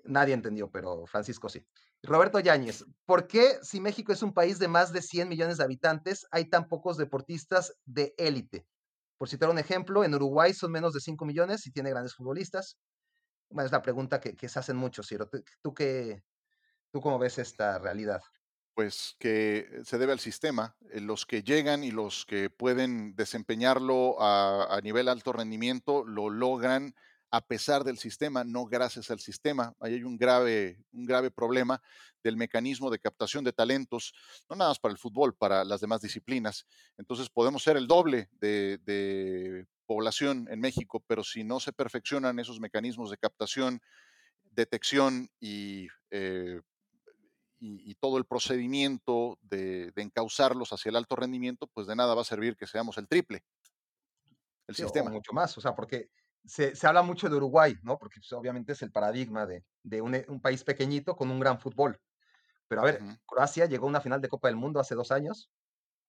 Nadie entendió, pero Francisco sí. Roberto Yáñez, ¿por qué si México es un país de más de 100 millones de habitantes hay tan pocos deportistas de élite? Por citar un ejemplo, en Uruguay son menos de 5 millones y tiene grandes futbolistas. Bueno, es la pregunta que, se hacen muchos. ¿Tú, qué, ¿Tú cómo ves esta realidad? Pues que se debe al sistema. Eh, los que llegan y los que pueden desempeñarlo a nivel alto rendimiento lo logran a pesar del sistema, no gracias al sistema. Ahí hay un grave, un grave problema del mecanismo de captación de talentos, no nada más para el fútbol, para las demás disciplinas. Entonces podemos ser el doble de, población en México, pero si no se perfeccionan esos mecanismos de captación, detección y, eh, y, todo el procedimiento de, de, encauzarlos hacia el alto rendimiento, pues de nada va a servir que seamos el triple. El sistema. mucho más, o sea, porque se, habla mucho de Uruguay, ¿no? Porque pues, obviamente es el paradigma de, eh, un, país pequeñito con un gran fútbol. Pero a ver, Croacia llegó a una final de Copa del Mundo hace dos años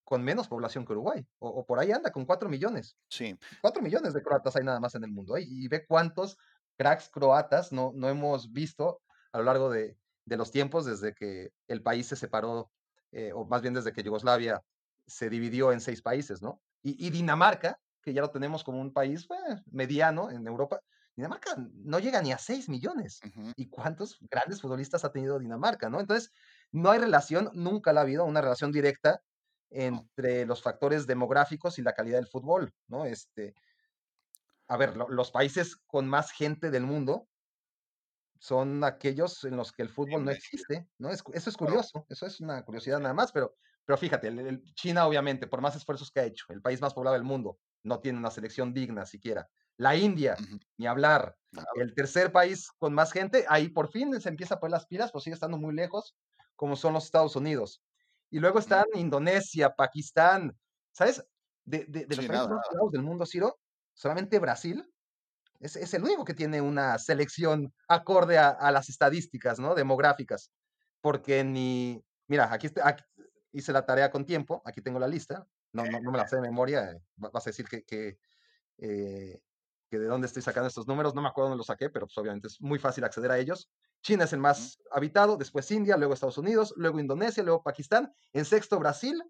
con menos población que Uruguay, o, por ahí anda, con cuatro millones. Sí. Cuatro millones de croatas hay nada más en el mundo, ¿eh? y ve cuántos cracks croatas no, no hemos visto a lo largo de, los tiempos desde que el país se separó, eh, o más bien desde que Yugoslavia se dividió en seis países, ¿no? y Dinamarca, que ya lo tenemos como un país mediano en Europa. Dinamarca no llega ni a 6 millones. ¿Y cuántos grandes futbolistas ha tenido Dinamarca? ¿no? Entonces, no hay relación, nunca la ha habido una relación directa entre los factores demográficos y la calidad del fútbol. ¿no? Este, a ver, los países con más gente del mundo son aquellos en los que el fútbol no existe, ¿no? eso es curioso, eso es una curiosidad nada más, pero, pero fíjate, China obviamente, por más esfuerzos que ha hecho, el país más poblado del mundo, no tiene una selección digna siquiera. La India, ni hablar. El tercer país con más gente, ahí por fin se empieza a poner las pilas, pues sigue estando muy lejos, como son los Estados Unidos. Y luego están Indonesia, Pakistán, ¿sabes? De, los países más del mundo, Ciro, solamente Brasil es, el único que tiene una selección acorde a, las estadísticas, ¿no? Demográficas. Porque ni, mira, aquí, aquí, hice la tarea con tiempo, aquí tengo la lista, no, no, me la sé de memoria, eh, vas a decir que, que, eh, que, de dónde estoy sacando estos números, no me acuerdo dónde los saqué, pero pues obviamente es muy fácil acceder a ellos. China es el más habitado, después India, luego Estados Unidos, luego Indonesia, luego Pakistán, en sexto Brasil,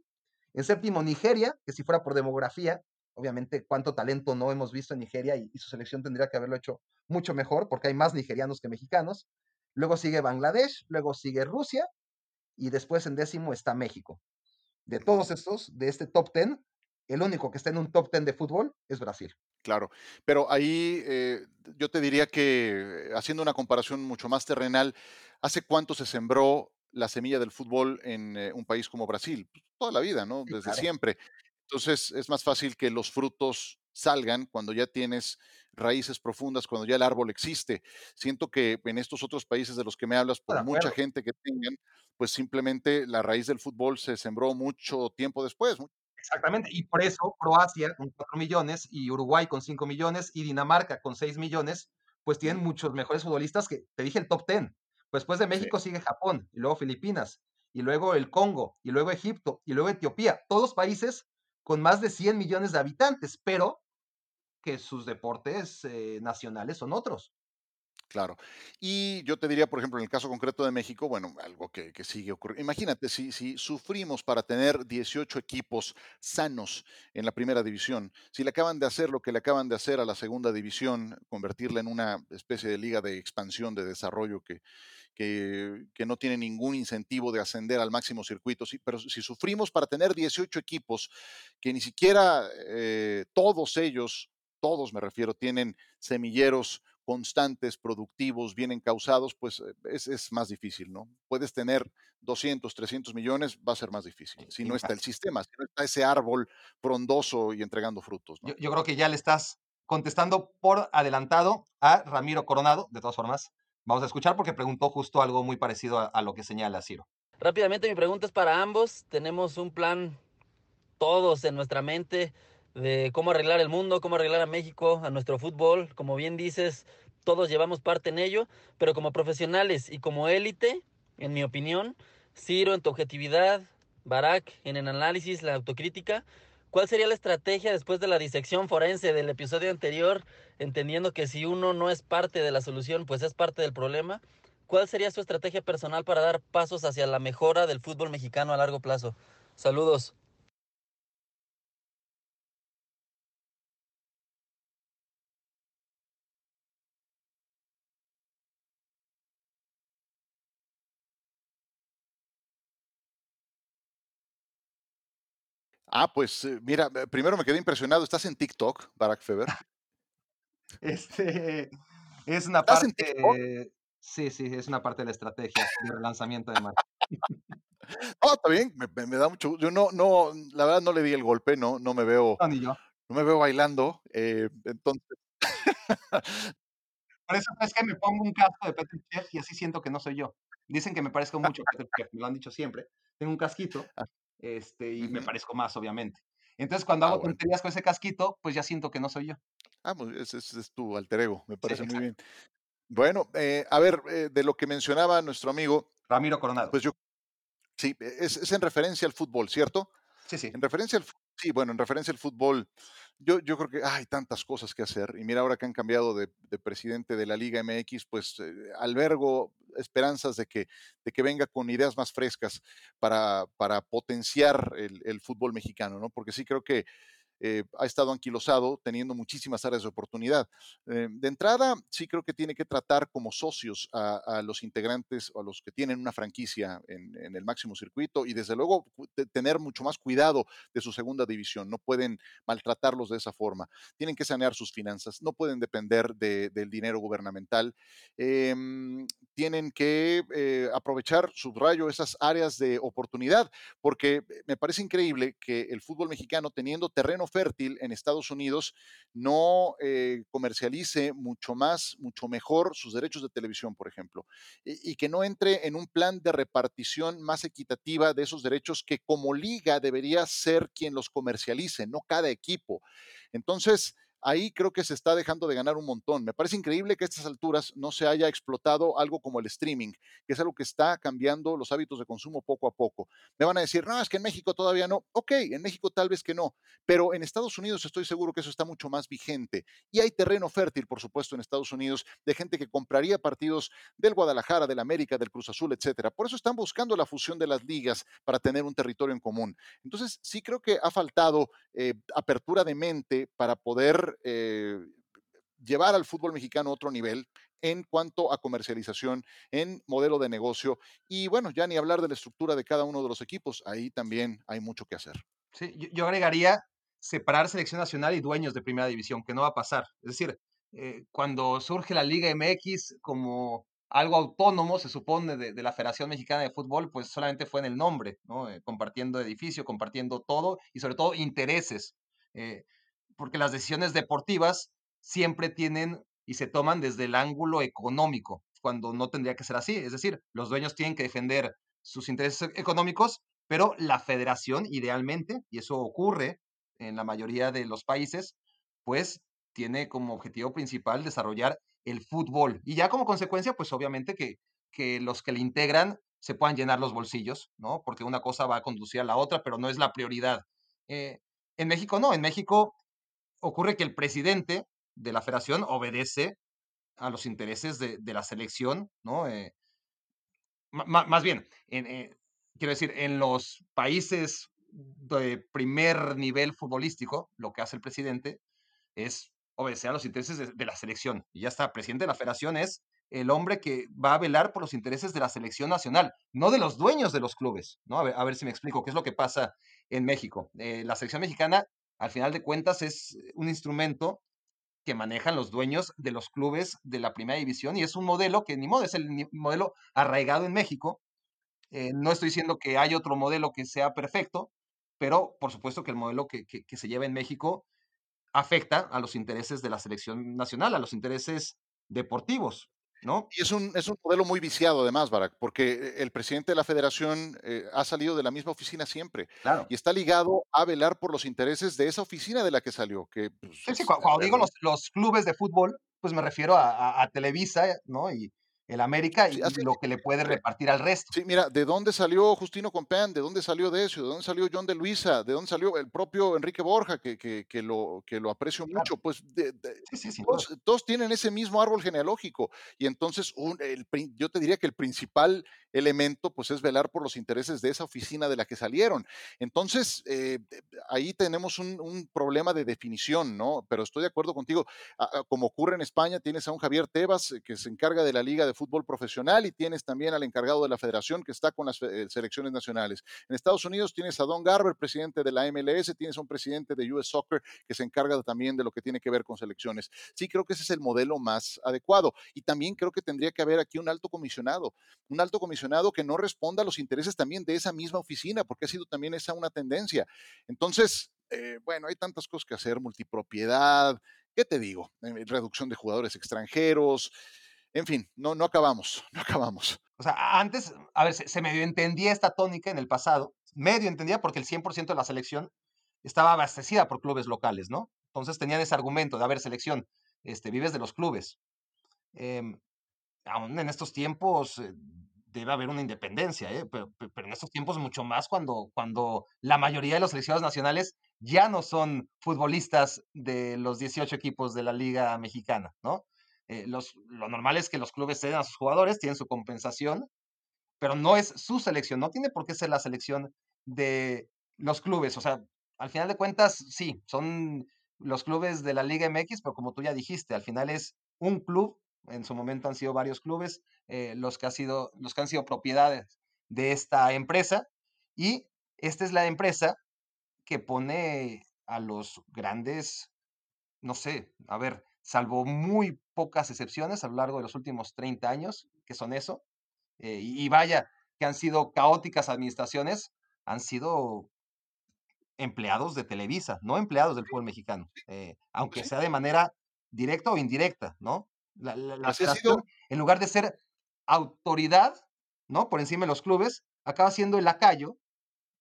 en séptimo Nigeria, que si fuera por demografía, obviamente cuánto talento no hemos visto en Nigeria y, su selección tendría que haberlo hecho mucho mejor porque hay más nigerianos que mexicanos. Luego sigue Bangladesh, luego sigue Rusia y después en décimo está México. De todos estos, de este top ten, el único que está en un top ten de fútbol es Brasil. Claro, pero ahí eh, yo te diría que haciendo una comparación mucho más terrenal, ¿hace cuánto se sembró la semilla del fútbol en eh, un país como Brasil? Pues, toda la vida, ¿no? Desde siempre. Entonces es más fácil que los frutos salgan cuando ya tienes raíces profundas, cuando ya el árbol existe. Siento que en estos otros países de los que me hablas, por mucha gente que tengan, pues simplemente la raíz del fútbol se sembró mucho tiempo después. Exactamente, y por eso Croacia con 4 millones y Uruguay con 5 millones y Dinamarca con 6 millones, pues tienen muchos mejores futbolistas que, te dije, el top 10. Pues después de México sigue Japón, y luego Filipinas, y luego el Congo, y luego Egipto, y luego Etiopía. Todos países con más de 100 millones de habitantes, pero que sus deportes eh, nacionales son otros. Claro. Y yo te diría, por ejemplo, en el caso concreto de México, bueno, algo que, sigue ocurriendo. Imagínate, si, si, sufrimos para tener 18 equipos sanos en la primera división, si le acaban de hacer lo que le acaban de hacer a la segunda división, convertirla en una especie de liga de expansión, de desarrollo que, que, no tiene ningún incentivo de ascender al máximo circuito, pero si sufrimos para tener 18 equipos que ni siquiera eh, todos ellos, todos me refiero, tienen semilleros constantes, productivos, bien encausados, pues eh, es, más difícil, ¿no? Puedes tener 200, 300 millones, va a ser más difícil. Si no está el sistema, si no está ese árbol frondoso y entregando frutos. Yo, creo que ya le estás contestando por adelantado a Ramiro Coronado, de todas formas, vamos a escuchar porque preguntó justo algo muy parecido a, lo que señala Ciro. Rápidamente mi pregunta es para ambos. Tenemos un plan todos en nuestra mente de cómo arreglar el mundo, cómo arreglar a México, a nuestro fútbol. Como bien dices, todos llevamos parte en ello, pero como profesionales y como élite, en mi opinión, Ciro en tu objetividad, Barak en el análisis, la autocrítica, ¿cuál sería la estrategia después de la disección forense del episodio anterior, entendiendo que si uno no es parte de la solución, pues es parte del problema? ¿Cuál sería su estrategia personal para dar pasos hacia la mejora del fútbol mexicano a largo plazo? Saludos. Ah, pues eh, mira, primero me quedé impresionado. ¿Estás en TikTok, Barack Feber? Este es una parte. Sí, sí, es una parte de la estrategia de relanzamiento de marca. Oh, está bien, me, da mucho. Yo no, no, la verdad no le di el golpe, no, no me veo. No, ni yo. No me veo bailando, eh, entonces. Por eso es que me pongo un casco de Peter Chef y así siento que no soy yo. Dicen que me parezco mucho a Peter Chef, me lo han dicho siempre. Tengo un casquito ah este, y me parezco más, obviamente. Entonces, cuando ah, hago tonterías con ese casquito, pues ya siento que no soy yo. Ah, pues ese, es tu alter ego, me parece muy bien. Bueno, eh, a ver, eh, de lo que mencionaba nuestro amigo. Ramiro Coronado. Pues yo, sí, es, es en referencia al fútbol, ¿cierto? Sí, sí. En referencia al, sí, bueno, en referencia al fútbol, yo, yo creo que hay tantas cosas que hacer. Y mira, ahora que han cambiado de, presidente de la Liga MX, pues eh, albergo esperanzas de que, de que venga con ideas más frescas para, para potenciar el, el, fútbol mexicano, ¿no? Porque sí creo que eh, ha estado anquilosado, teniendo muchísimas áreas de oportunidad. Eh, de entrada, sí creo que tiene que tratar como socios a, los integrantes o a los que tienen una franquicia en, el máximo circuito y desde luego tener mucho más cuidado de su segunda división. No pueden maltratarlos de esa forma. Tienen que sanear sus finanzas, no pueden depender del dinero gubernamental. Em, tienen que eh, aprovechar, subrayo, esas áreas de oportunidad, porque me parece increíble que el fútbol mexicano, teniendo terreno fértil en Estados Unidos no eh, comercialice mucho más, mucho mejor sus derechos de televisión, por ejemplo, y, que no entre en un plan de repartición más equitativa de esos derechos que como liga debería ser quien los comercialice, no cada equipo. Entonces, ahí creo que se está dejando de ganar un montón. Me parece increíble que a estas alturas no se haya explotado algo como el streaming, que es algo que está cambiando los hábitos de consumo poco a poco. Me van a decir, no, es que en México todavía no. Ok, en México tal vez que no, pero en Estados Unidos estoy seguro que eso está mucho más vigente. Y hay terreno fértil, por supuesto, en Estados Unidos de gente que compraría partidos del Guadalajara, del América, del Cruz Azul, etcétera. Por eso están buscando la fusión de las ligas para tener un territorio en común. Entonces, sí creo que ha faltado eh, apertura de mente para poder eh, llevar al fútbol mexicano a otro nivel en cuanto a comercialización, en modelo de negocio y bueno, ya ni hablar de la estructura de cada uno de los equipos, ahí también hay mucho que hacer. Sí, yo, agregaría separar selección nacional y dueños de primera división, que no va a pasar. Es decir, eh, cuando surge la Liga MX como algo autónomo, se supone, de, la Federación Mexicana de Fútbol, pues solamente fue en el nombre, ¿no? Eh, compartiendo edificio, compartiendo todo y sobre todo intereses porque las decisiones deportivas siempre tienen y se toman desde el ángulo económico, cuando no tendría que ser así. Es decir, los dueños tienen que defender sus intereses económicos, pero la federación idealmente, y eso ocurre en la mayoría de los países, pues tiene como objetivo principal desarrollar el fútbol. Y ya como consecuencia, pues obviamente que, que los que le integran se puedan llenar los bolsillos, ¿no? Porque una cosa va a conducir a la otra, pero no es la prioridad. Eh, en México no, en México ocurre que el presidente de la federación obedece a los intereses de, la selección, ¿no? Eh, más bien, eh, quiero decir, en los países de primer nivel futbolístico, lo que hace el presidente es obedecer a los intereses de, la selección. Y ya está, presidente de la federación es el hombre que va a velar por los intereses de la selección nacional, no de los dueños de los clubes, ¿no? A ver, si me explico qué es lo que pasa en México. Eh, la selección mexicana al final de cuentas es un instrumento que manejan los dueños de los clubes de la primera división y es un modelo que ni modo es el modelo arraigado en México. Eh, no estoy diciendo que hay otro modelo que sea perfecto, pero por supuesto que el modelo que, se lleva en México afecta a los intereses de la selección nacional, a los intereses deportivos. ¿No? Y es un, es un modelo muy viciado además, Barack, porque el presidente de la federación eh, ha salido de la misma oficina siempre. Claro. Y está ligado a velar por los intereses de esa oficina de la que salió. Que, pues, sí, sí, cuando, digo los, los, clubes de fútbol, pues me refiero a, a Televisa, ¿no? Y, el América y, lo que le puede repartir al resto. Sí, mira, ¿de dónde salió Justino Compeán? ¿De dónde salió Decio? ¿De dónde salió John de Luisa? ¿De dónde salió el propio Enrique Borja, que, que, lo, que lo aprecio mucho? Pues todos, tienen ese mismo árbol genealógico y entonces un, el, yo te diría que el principal elemento pues es velar por los intereses de esa oficina de la que salieron. Entonces, eh, ahí tenemos un, un, problema de definición, ¿no? Pero estoy de acuerdo contigo. como ocurre en España, tienes a un Javier Tebas eh, que se encarga de la Liga de Fútbol Profesional y tienes también al encargado de la federación que está con las eh, selecciones nacionales. En Estados Unidos tienes a Don Garber, presidente de la MLS, tienes a un presidente de US Soccer que se encarga también de lo que tiene que ver con selecciones. Sí, creo que ese es el modelo más adecuado. Y también creo que tendría que haber aquí un alto comisionado, un alto comisionado que no responda a los intereses también de esa misma oficina, porque ha sido también esa una tendencia. Entonces, eh, bueno, hay tantas cosas que hacer, multipropiedad, ¿qué te digo? Eh, reducción de jugadores extranjeros, en fin, no, no acabamos, no acabamos. O sea, antes, a ver, se, medio entendía esta tónica en el pasado, medio entendía porque el 100% de la selección estaba abastecida por clubes locales, ¿no? Entonces tenían ese argumento de, haber selección, este, vives de los clubes. Em, aún en estos tiempos eh, debe haber una independencia, ¿eh? pero, pero, en estos tiempos mucho más cuando, cuando la mayoría de los seleccionados nacionales ya no son futbolistas de los 18 equipos de la Liga Mexicana, ¿no? Eh, los, lo normal es que los clubes ceden a sus jugadores, tienen su compensación, pero no es su selección, no tiene por qué ser la selección de los clubes. O sea, al final de cuentas, sí, son los clubes de la Liga MX, pero como tú ya dijiste, al final es un club, en su momento han sido varios clubes, eh, los, que ha sido, los que han sido propiedades de esta empresa, y esta es la empresa que pone a los grandes, no sé, a ver, salvo muy pocas excepciones a lo largo de los últimos 30 años, que son eso. Eh, y, vaya, que han sido caóticas administraciones, han sido empleados de Televisa, no empleados del fútbol mexicano, eh, aunque sea de manera directa o indirecta, ¿no? La, la, en lugar de ser autoridad, ¿no? Por encima de los clubes, acaba siendo el lacayo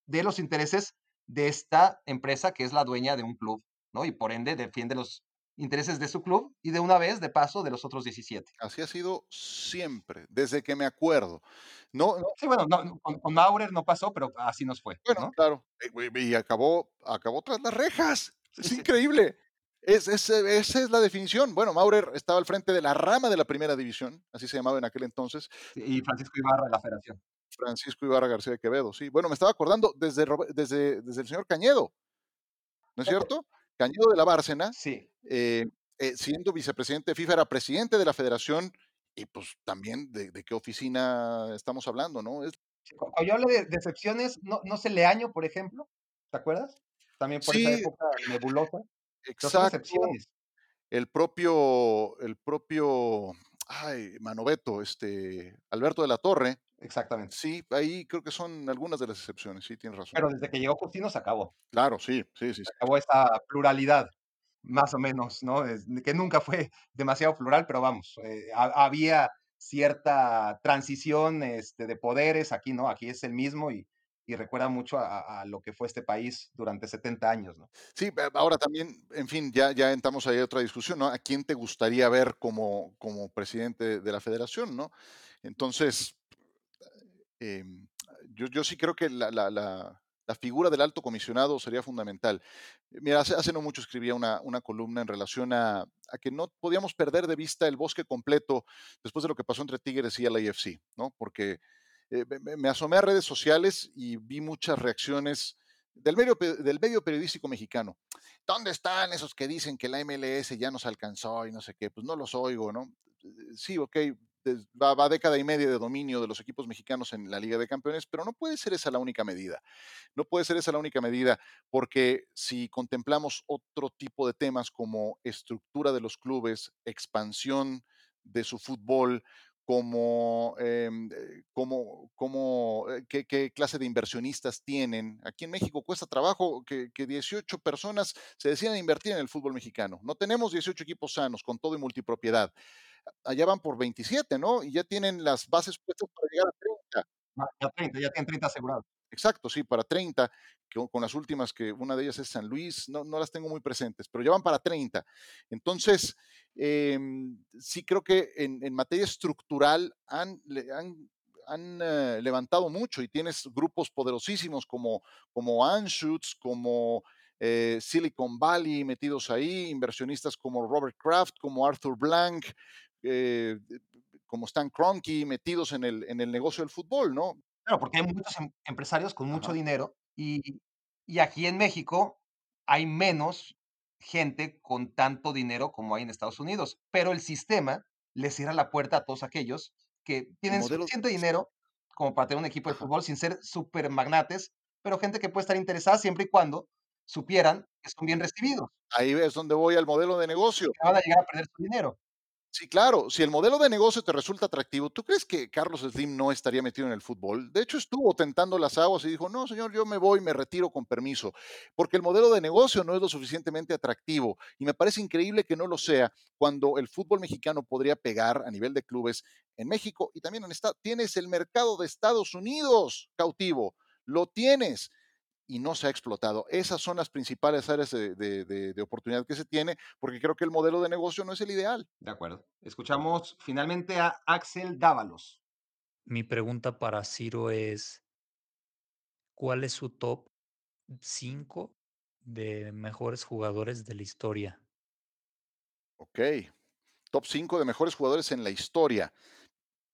de los intereses de esta empresa que es la dueña de un club, ¿no? Y por ende defiende los intereses de su club y de una vez, de paso, de los otros 17. Así ha sido siempre, desde que me acuerdo. No, Sí, bueno, con, Maurer no pasó, pero así nos fue. Bueno, claro. Eh, y acabó, acabó tras las rejas. Es increíble. Es, esa es la definición. Bueno, Maurer estaba al frente de la rama de la primera división, así se llamaba en aquel entonces. Y Francisco Ibarra de la federación. Francisco Ibarra García de Quevedo, sí. Bueno, me estaba acordando desde, desde, desde el señor Cañedo, ¿no es cierto? Cañedo de la Bárcena, sí. Eh, eh, siendo vicepresidente de FIFA, era presidente de la federación y pues también de, qué oficina estamos hablando, ¿no? Es... Cuando yo hablo de decepciones, no, no sé, Leaño, por ejemplo, ¿te acuerdas? También por esa época nebulosa. Exacto. El propio, el propio, ay, Manoveto, este, Alberto de la Torre. Exactamente. Sí, ahí creo que son algunas de las excepciones, sí, tienes razón. Pero desde que llegó Justino se acabó. Claro, sí, sí, sí. Se acabó esa pluralidad más o menos, ¿no? que nunca fue demasiado plural, pero vamos, eh, había cierta transición este, de poderes aquí, ¿no? Aquí es el mismo y, recuerda mucho a, lo que fue este país durante 70 años, ¿no? Sí, ahora también, en fin, ya, ya entramos ahí a otra discusión, ¿no? ¿A quién te gustaría ver como, como presidente de la federación, ¿no? Entonces, em, yo, yo, sí creo que la, la figura del alto comisionado sería fundamental. Mira, hace, no mucho escribía una, columna en relación a, que no podíamos perder de vista el bosque completo después de lo que pasó entre Tigres y el AFC, ¿no? Porque eh, me, asomé a redes sociales y vi muchas reacciones del medio, del medio periodístico mexicano. ¿Dónde están esos que dicen que la MLS ya nos alcanzó y no sé qué? Pues no los oigo, ¿no? Sí, ok, va, década y media de dominio de los equipos mexicanos en la Liga de Campeones, pero no puede ser esa la única medida. No puede ser esa la única medida, porque si contemplamos otro tipo de temas como estructura de los clubes, expansión de su fútbol, como, em, como, eh, qué, clase de inversionistas tienen. Aquí en México cuesta trabajo que, que 18 personas se decidan invertir en el fútbol mexicano. No tenemos 18 equipos sanos con todo y multipropiedad. Allá van por 27, ¿no? Y ya tienen las bases puestas para llegar a 30. Ah, ya 30, ya tienen 30 asegurados. Exacto, sí, para 30, con las últimas que una de ellas es San Luis, no, no las tengo muy presentes, pero ya van para 30. Entonces, em, sí creo que en, materia estructural han, han, eh, levantado mucho y tienes grupos poderosísimos como, como Anschutz, como eh, Silicon Valley metidos ahí, inversionistas como Robert Kraft, como Arthur Blank, eh, como Stan Kroenke metidos en el, en el negocio del fútbol, ¿no? Claro, porque hay muchos em, empresarios con mucho dinero y, aquí en México hay menos gente con tanto dinero como hay en Estados Unidos, pero el sistema les cierra la puerta a todos aquellos que tienen suficiente dinero como para tener un equipo de fútbol sin ser super magnates, pero gente que puede estar interesada siempre y cuando supieran que son bien recibidos. Ahí es donde voy al modelo de negocio. Que van a llegar a perder su dinero. Sí, claro. Si el modelo de negocio te resulta atractivo, ¿tú crees que Carlos Slim no estaría metido en el fútbol? De hecho, estuvo tentando las aguas y dijo, no, señor, yo me voy, me retiro con permiso, porque el modelo de negocio no es lo suficientemente atractivo. Y me parece increíble que no lo sea cuando el fútbol mexicano podría pegar a nivel de clubes en México y también en Estados Tienes el mercado de Estados Unidos cautivo, lo tienes y no se ha explotado. Esas son las principales áreas de, oportunidad que se tiene, porque creo que el modelo de negocio no es el ideal. De acuerdo. Escuchamos finalmente a Axel Dávalos. Mi pregunta para Ciro es, ¿cuál es su top 5 de mejores jugadores de la historia? Ok, top 5 de mejores jugadores en la historia.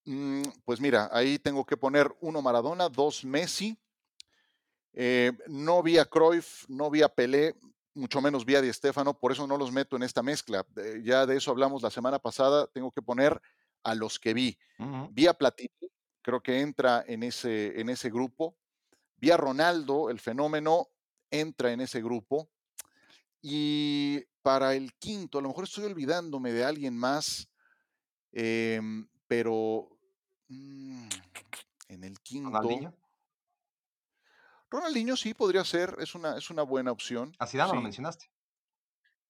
Mm, pues mira, ahí tengo que poner uno Maradona, dos Messi, eh, no vi a Cruyff, no vi a Pelé, mucho menos vi a Di Stefano, por eso no los meto en esta mezcla. ya de eso hablamos la semana pasada, tengo que poner a los que vi. Vi a Platini, creo que entra en ese, en ese grupo. Vi a Ronaldo, el fenómeno, entra en ese grupo. Y para el quinto, a lo mejor estoy olvidándome de alguien más, em, pero mm, en el quinto. Ronaldinho sí podría ser, es una, es una buena opción. Así no lo mencionaste.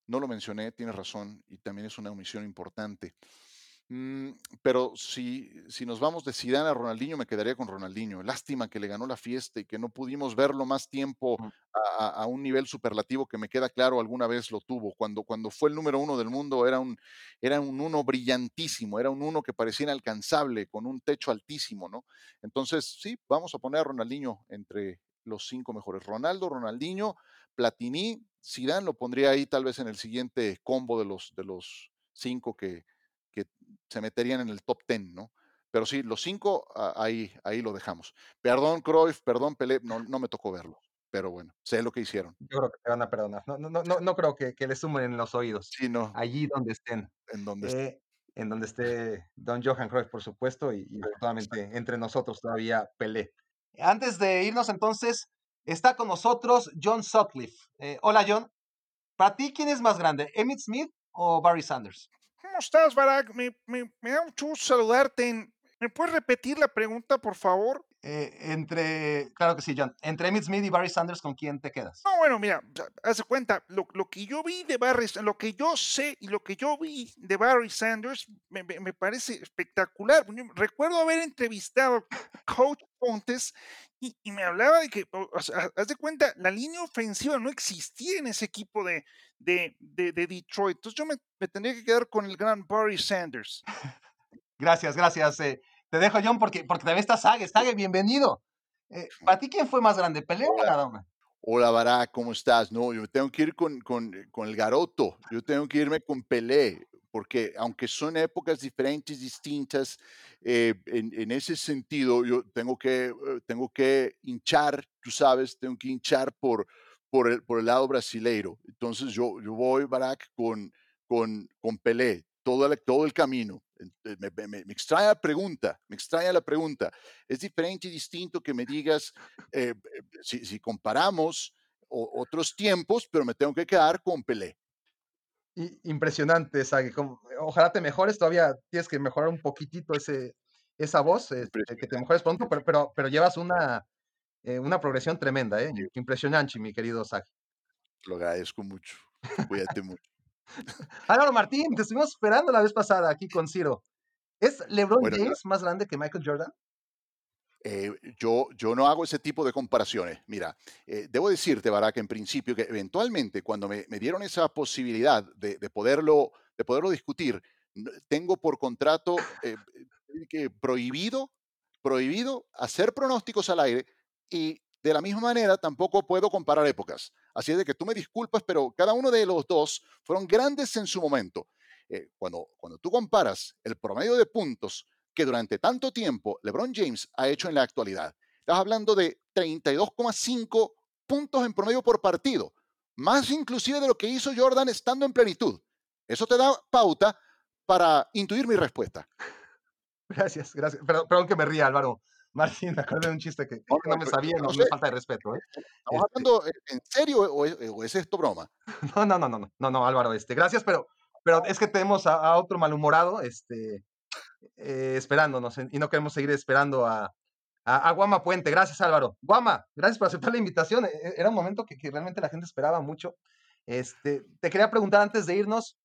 No lo mencioné, tienes razón, y también es una omisión importante. Mm, pero si, si nos vamos de Zidane a Ronaldinho, me quedaría con Ronaldinho. Lástima que le ganó la fiesta y que no pudimos verlo más tiempo a, un nivel superlativo que me queda claro alguna vez lo tuvo. Cuando, cuando fue el número uno del mundo era un, era un uno brillantísimo, era un uno que parecía inalcanzable, con un techo altísimo, ¿no? Entonces, sí, vamos a poner a Ronaldinho entre, los cinco mejores. Ronaldo, Ronaldinho, Platini, Zidane lo pondría ahí tal vez en el siguiente combo de los, de los cinco que, que se meterían en el top ten, ¿no? Pero sí, los cinco ahí, ahí lo dejamos. Perdón, Cruyff, perdón, Pelé, no, no me tocó verlo. Pero bueno, sé lo que hicieron. Yo creo que te van a perdonar. No, no, no, no creo que, que le sumen en los oídos. Sí, no. Allí donde estén. En donde eh, En donde esté Don Johan Cruyff, por supuesto, y, y entre nosotros todavía Pelé. Antes de irnos entonces, está con nosotros John Sutcliffe. Eh, hola John, para ti, ¿quién es más grande, Emmett Smith o Barry Sanders? ¿Cómo estás, Barack? Me, me, me da mucho gusto saludarte. ¿Me puedes repetir la pregunta, por favor? Eh, entre, claro que sí, John. Entre Emmitt Smith y Barry Sanders, ¿con quién te quedas? No, bueno, mira, haz de cuenta, lo, que yo vi de Barry, lo que yo sé y lo que yo vi de Barry Sanders me, parece espectacular. Recuerdo haber entrevistado a Coach Pontes y, me hablaba de que, haz de cuenta, la línea ofensiva no existía en ese equipo de, de, Detroit. Entonces yo me, tendría que quedar con el gran Barry Sanders. Gracias, gracias. Eh, te dejo, John, porque, porque también está Sage. Sage, bienvenido. Eh, ¿Para ti quién fue más grande, Pelé o Maradona? Hola, Barack, ¿cómo estás? No, yo tengo que ir con, con, con, el Garoto. Yo tengo que irme con Pelé, porque aunque son épocas diferentes, distintas, eh, en, en, ese sentido, yo tengo que, eh, tengo que hinchar, tú sabes, tengo que hinchar por, por, el, por el lado brasileiro. Entonces, yo, yo voy, Barack, con, con, con Pelé todo el, todo el camino. Eh, me, extraña la pregunta, me extraña la pregunta. Es diferente y distinto que me digas, eh, eh, si, comparamos otros tiempos, pero me tengo que quedar con Pelé. impresionante, Sagi. Ojalá te mejores, todavía tienes que mejorar un poquitito ese, esa voz, este, que te mejores pronto, pero, pero, pero llevas una, eh, una progresión tremenda, ¿eh? Impresionante, mi querido Sagi. Lo agradezco mucho. Cuídate mucho. Álvaro Martín, te estuvimos esperando la vez pasada aquí con Ciro. ¿Es LeBron James más grande que Michael Jordan? Eh, yo, yo no hago ese tipo de comparaciones. Mira, eh, debo decirte, Barack, en principio, que eventualmente cuando me, dieron esa posibilidad de, poderlo, de poderlo discutir, tengo por contrato eh, que prohibido, prohibido hacer pronósticos al aire y de la misma manera tampoco puedo comparar épocas. Así es de que tú me disculpas, pero cada uno de los dos fueron grandes en su momento. cuando, cuando tú comparas el promedio de puntos que durante tanto tiempo LeBron James ha hecho en la actualidad. Estás hablando de 32,5 puntos en promedio por partido, más inclusive de lo que hizo Jordan estando en plenitud. Eso te da pauta para intuir mi respuesta. Gracias, gracias. Perdón, que me ría, Álvaro. Martín, me acuerdo de un chiste que no, me sabía, no, me falta de respeto. ¿eh? ¿Estamos este hablando en serio o es, esto broma? No, no, no, no, no, no, Álvaro, este, gracias, pero, pero es que tenemos a, a otro malhumorado, este, eh, esperándonos y no queremos seguir esperando a, a, Guama Puente. Gracias, Álvaro. Guama, gracias por aceptar la invitación. Era un momento que, realmente la gente esperaba mucho. Este, te quería preguntar antes de irnos,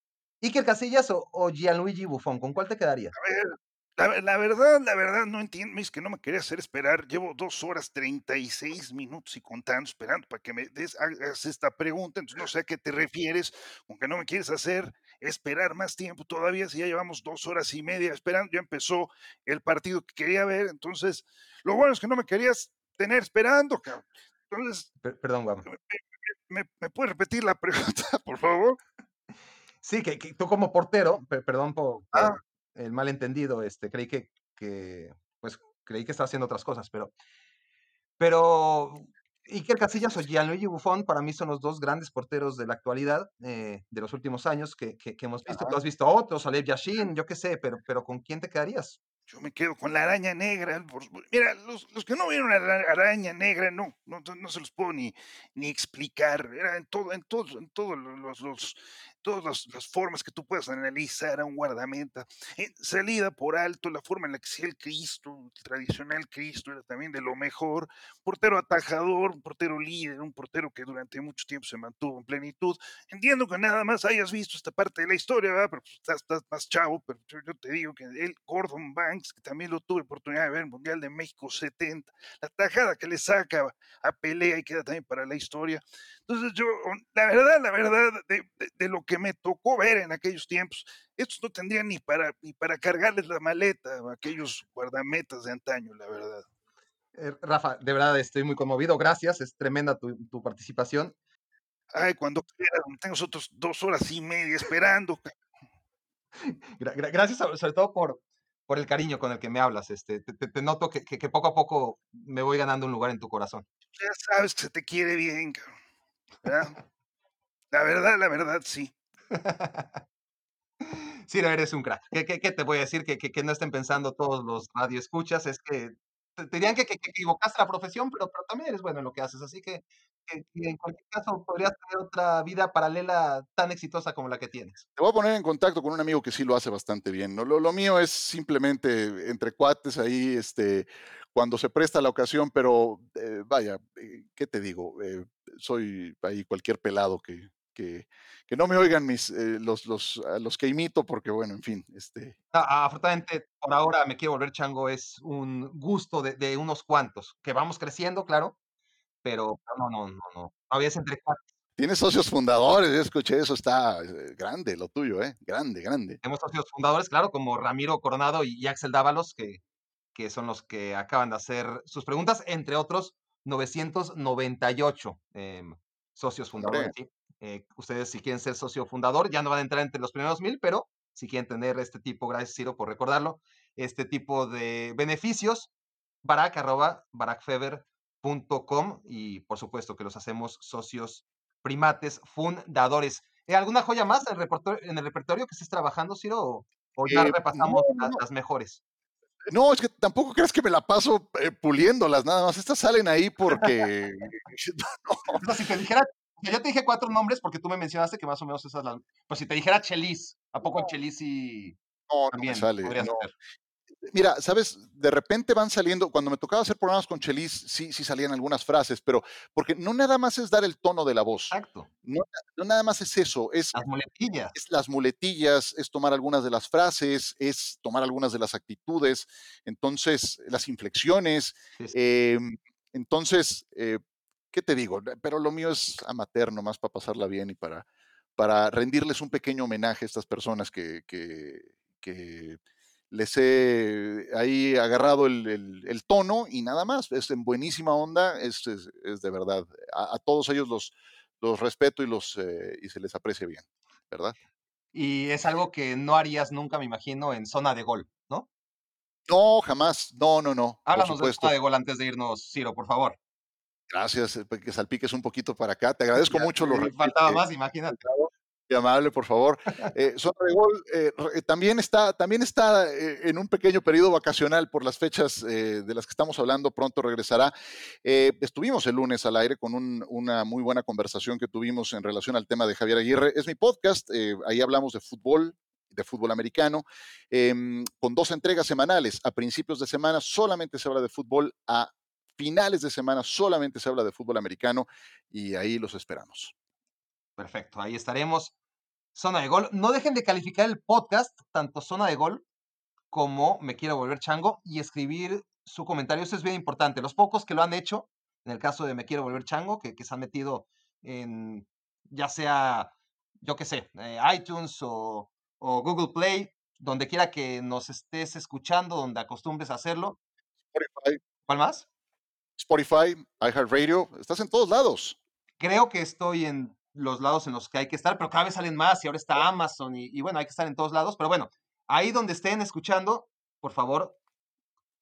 Iker Casillas o, o Gianluigi Buffon, ¿con cuál te quedaría? A ver, la, verdad, la verdad, no entiendo, es que no me quería hacer esperar. Llevo dos horas 36 minutos y contando, esperando para que me des hagas esta pregunta. Entonces no sé a qué te refieres, con que no me quieres hacer esperar más tiempo todavía, si ya llevamos dos horas y media esperando, ya empezó el partido que quería ver. Entonces, lo bueno es que no me querías tener esperando, cabrón. Entonces, perdón, Guam. ¿me, me, puedes repetir la pregunta, por favor? Sí, que, tú como portero, perdón por, ah el malentendido, este, creí que, que, pues, creí que estaba haciendo otras cosas, pero, pero Iker Casillas o Gianluigi Buffon para mí son los dos grandes porteros de la actualidad, eh, de los últimos años que, que, hemos visto. Tú has visto a otros, Alev Yashin, yo qué sé, pero, pero ¿con quién te quedarías? Yo me quedo con la araña negra. Mira, los, los que no vieron la araña negra, no, no, no se los puedo ni, ni explicar. Era en todo, en todo, en todos los, los, todas las, formas que tú puedas analizar a un guardameta. salida por alto, la forma en la que hacía el Cristo, el tradicional Cristo, era también de lo mejor. Portero atajador, un portero líder, un portero que durante mucho tiempo se mantuvo en plenitud. Entiendo que nada más hayas visto esta parte de la historia, ¿verdad? pero pues, estás, estás, más chavo, pero yo, te digo que el Gordon Banks, que también lo tuve oportunidad de ver en el Mundial de México 70, la tajada que le saca a pelea y queda también para la historia. Entonces yo, la verdad, la verdad, de, lo que me tocó ver en aquellos tiempos, estos no tendrían ni para, ni para cargarles la maleta a aquellos guardametas de antaño, la verdad. Eh, Rafa, de verdad estoy muy conmovido, gracias, es tremenda tu, participación. Ay, cuando quieras, tengo nosotros dos horas y media esperando. Gracias sobre todo por, por el cariño con el que me hablas. Este, te, noto que, que, poco a poco me voy ganando un lugar en tu corazón. Ya sabes que se te quiere bien, cabrón. La verdad, la verdad, sí. Sí, eres un crack. ¿Qué, qué, te voy a decir? Que, que, no estén pensando todos los radioescuchas. Es que te, dirían que, equivocaste la profesión, pero, pero también eres bueno en lo que haces. Así que, en cualquier caso podrías tener otra vida paralela tan exitosa como la que tienes. Te voy a poner en contacto con un amigo que sí lo hace bastante bien. ¿no? Lo, lo mío es simplemente entre cuates ahí, este, cuando se presta la ocasión, pero eh, vaya, eh, ¿qué te digo? Eh, soy ahí cualquier pelado que, que, que no me oigan mis, los, los, los que imito, porque bueno, en fin. Este... afortunadamente, por ahora me quiero volver chango, es un gusto de, de unos cuantos, que vamos creciendo, claro, pero no, no, no, no, todavía es entre cuatro. Tienes socios fundadores, yo escuché eso, está grande lo tuyo, ¿eh? Grande, grande. Tenemos socios fundadores, claro, como Ramiro Coronado y Axel Dávalos, que que son los que acaban de hacer sus preguntas, entre otros 998 em, socios fundadores. Eh, ustedes si quieren ser socio fundador, ya no van a entrar entre los primeros mil, pero si quieren tener este tipo, gracias Ciro por recordarlo, este tipo de beneficios, barak arroba barakfeber.com y por supuesto que los hacemos socios primates fundadores. ¿Hay ¿Alguna joya más en el repertorio, en el repertorio que estés trabajando, Ciro? ¿O, ya eh, repasamos las mejores? No, es que tampoco crees que me la paso eh, puliéndolas, nada más. Estas salen ahí porque. no. si te dijera yo te dije cuatro nombres porque tú me mencionaste que más o menos esas las. Pues si te dijera Chelis, ¿a poco el Chelis y. No, también sale. Mira, sabes, de repente van saliendo, cuando me tocaba hacer programas con Chelis, sí, sí salían algunas frases, pero porque no nada más es dar el tono de la voz. Exacto. No, nada más es eso, es las muletillas. Es las muletillas, es tomar algunas de las frases, es tomar algunas de las actitudes, entonces las inflexiones. Em, entonces, eh, ¿qué te digo? Pero lo mío es amateur, nomás para pasarla bien y para, para rendirles un pequeño homenaje a estas personas que, que, que les he ahí agarrado el, tono y nada más. Es en buenísima onda, es, es, de verdad. A, todos ellos los, los respeto y, los, eh, y se les aprecia bien, ¿verdad? Y es algo que no harías nunca, me imagino, en zona de gol, ¿no? No, jamás. No, no, no. Háblanos de zona de gol antes de irnos, Ciro, por favor. Gracias, eh, que salpiques un poquito para acá. Te agradezco mucho. Lo faltaba más, imagínate amable, por favor. Eh, zona de Gol eh, eh, también está, también está en un pequeño periodo vacacional por las fechas de las que estamos hablando, pronto regresará. estuvimos el lunes al aire con una muy buena conversación que tuvimos en relación al tema de Javier Aguirre. Es mi podcast, ahí hablamos de fútbol, de fútbol americano, em, con dos entregas semanales. A principios de semana solamente se habla de fútbol, a finales de semana solamente se habla de fútbol americano y ahí los esperamos. Perfecto, ahí estaremos. Zona de Gol. No dejen de calificar el podcast, tanto Zona de Gol como Me Quiero Volver Chango, y escribir su comentario. Eso es bien importante. Los pocos que lo han hecho, en el caso de Me Quiero Volver Chango, que, se han metido en, ya sea, yo qué sé, eh, iTunes o, Google Play, donde quiera que nos estés escuchando, donde acostumbres a hacerlo. Spotify. ¿Cuál más? Spotify, iHeartRadio, estás en todos lados. Creo que estoy en los lados en los que hay que estar, pero cada vez salen más y ahora está Amazon y, bueno, hay que estar en todos lados. Pero bueno, ahí donde estén escuchando, por favor,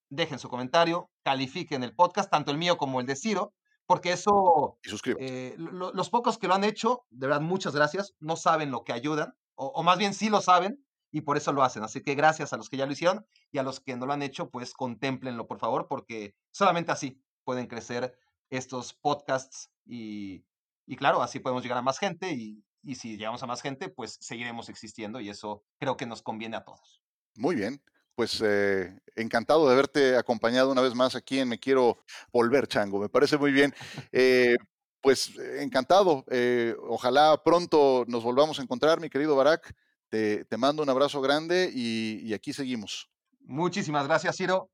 dejen su comentario, califiquen el podcast, tanto el mío como el de Ciro, porque eso... Y eh, los pocos que lo han hecho, de verdad, muchas gracias, no saben lo que ayudan, o, o, más bien sí lo saben y por eso lo hacen. Así que gracias a los que ya lo hicieron y a los que no lo han hecho, pues contémplenlo, por favor, porque solamente así pueden crecer estos podcasts y y claro, así podemos llegar a más gente y, si llegamos a más gente, pues seguiremos existiendo y eso creo que nos conviene a todos. Muy bien. Pues eh, encantado de haberte acompañado una vez más aquí en Me Quiero Volver, Chango. Me parece muy bien. Eh, pues encantado. Eh, ojalá pronto nos volvamos a encontrar, mi querido Barak. Te, mando un abrazo grande y, y, aquí seguimos. Muchísimas gracias, Ciro.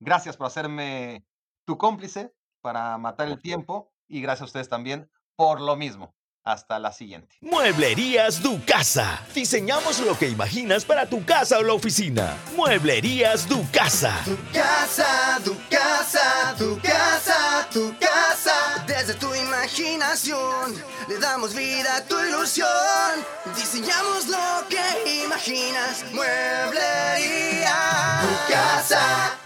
Gracias por hacerme tu cómplice para matar el tiempo y gracias a ustedes también por lo mismo. Hasta la siguiente. Mueblerías Du Casa. Diseñamos lo que imaginas para tu casa o la oficina. Mueblerías Du Casa. Tu casa, tu casa, tu casa, tu casa. Desde tu imaginación le damos vida a tu ilusión. Diseñamos lo que imaginas. Mueblería Tu casa.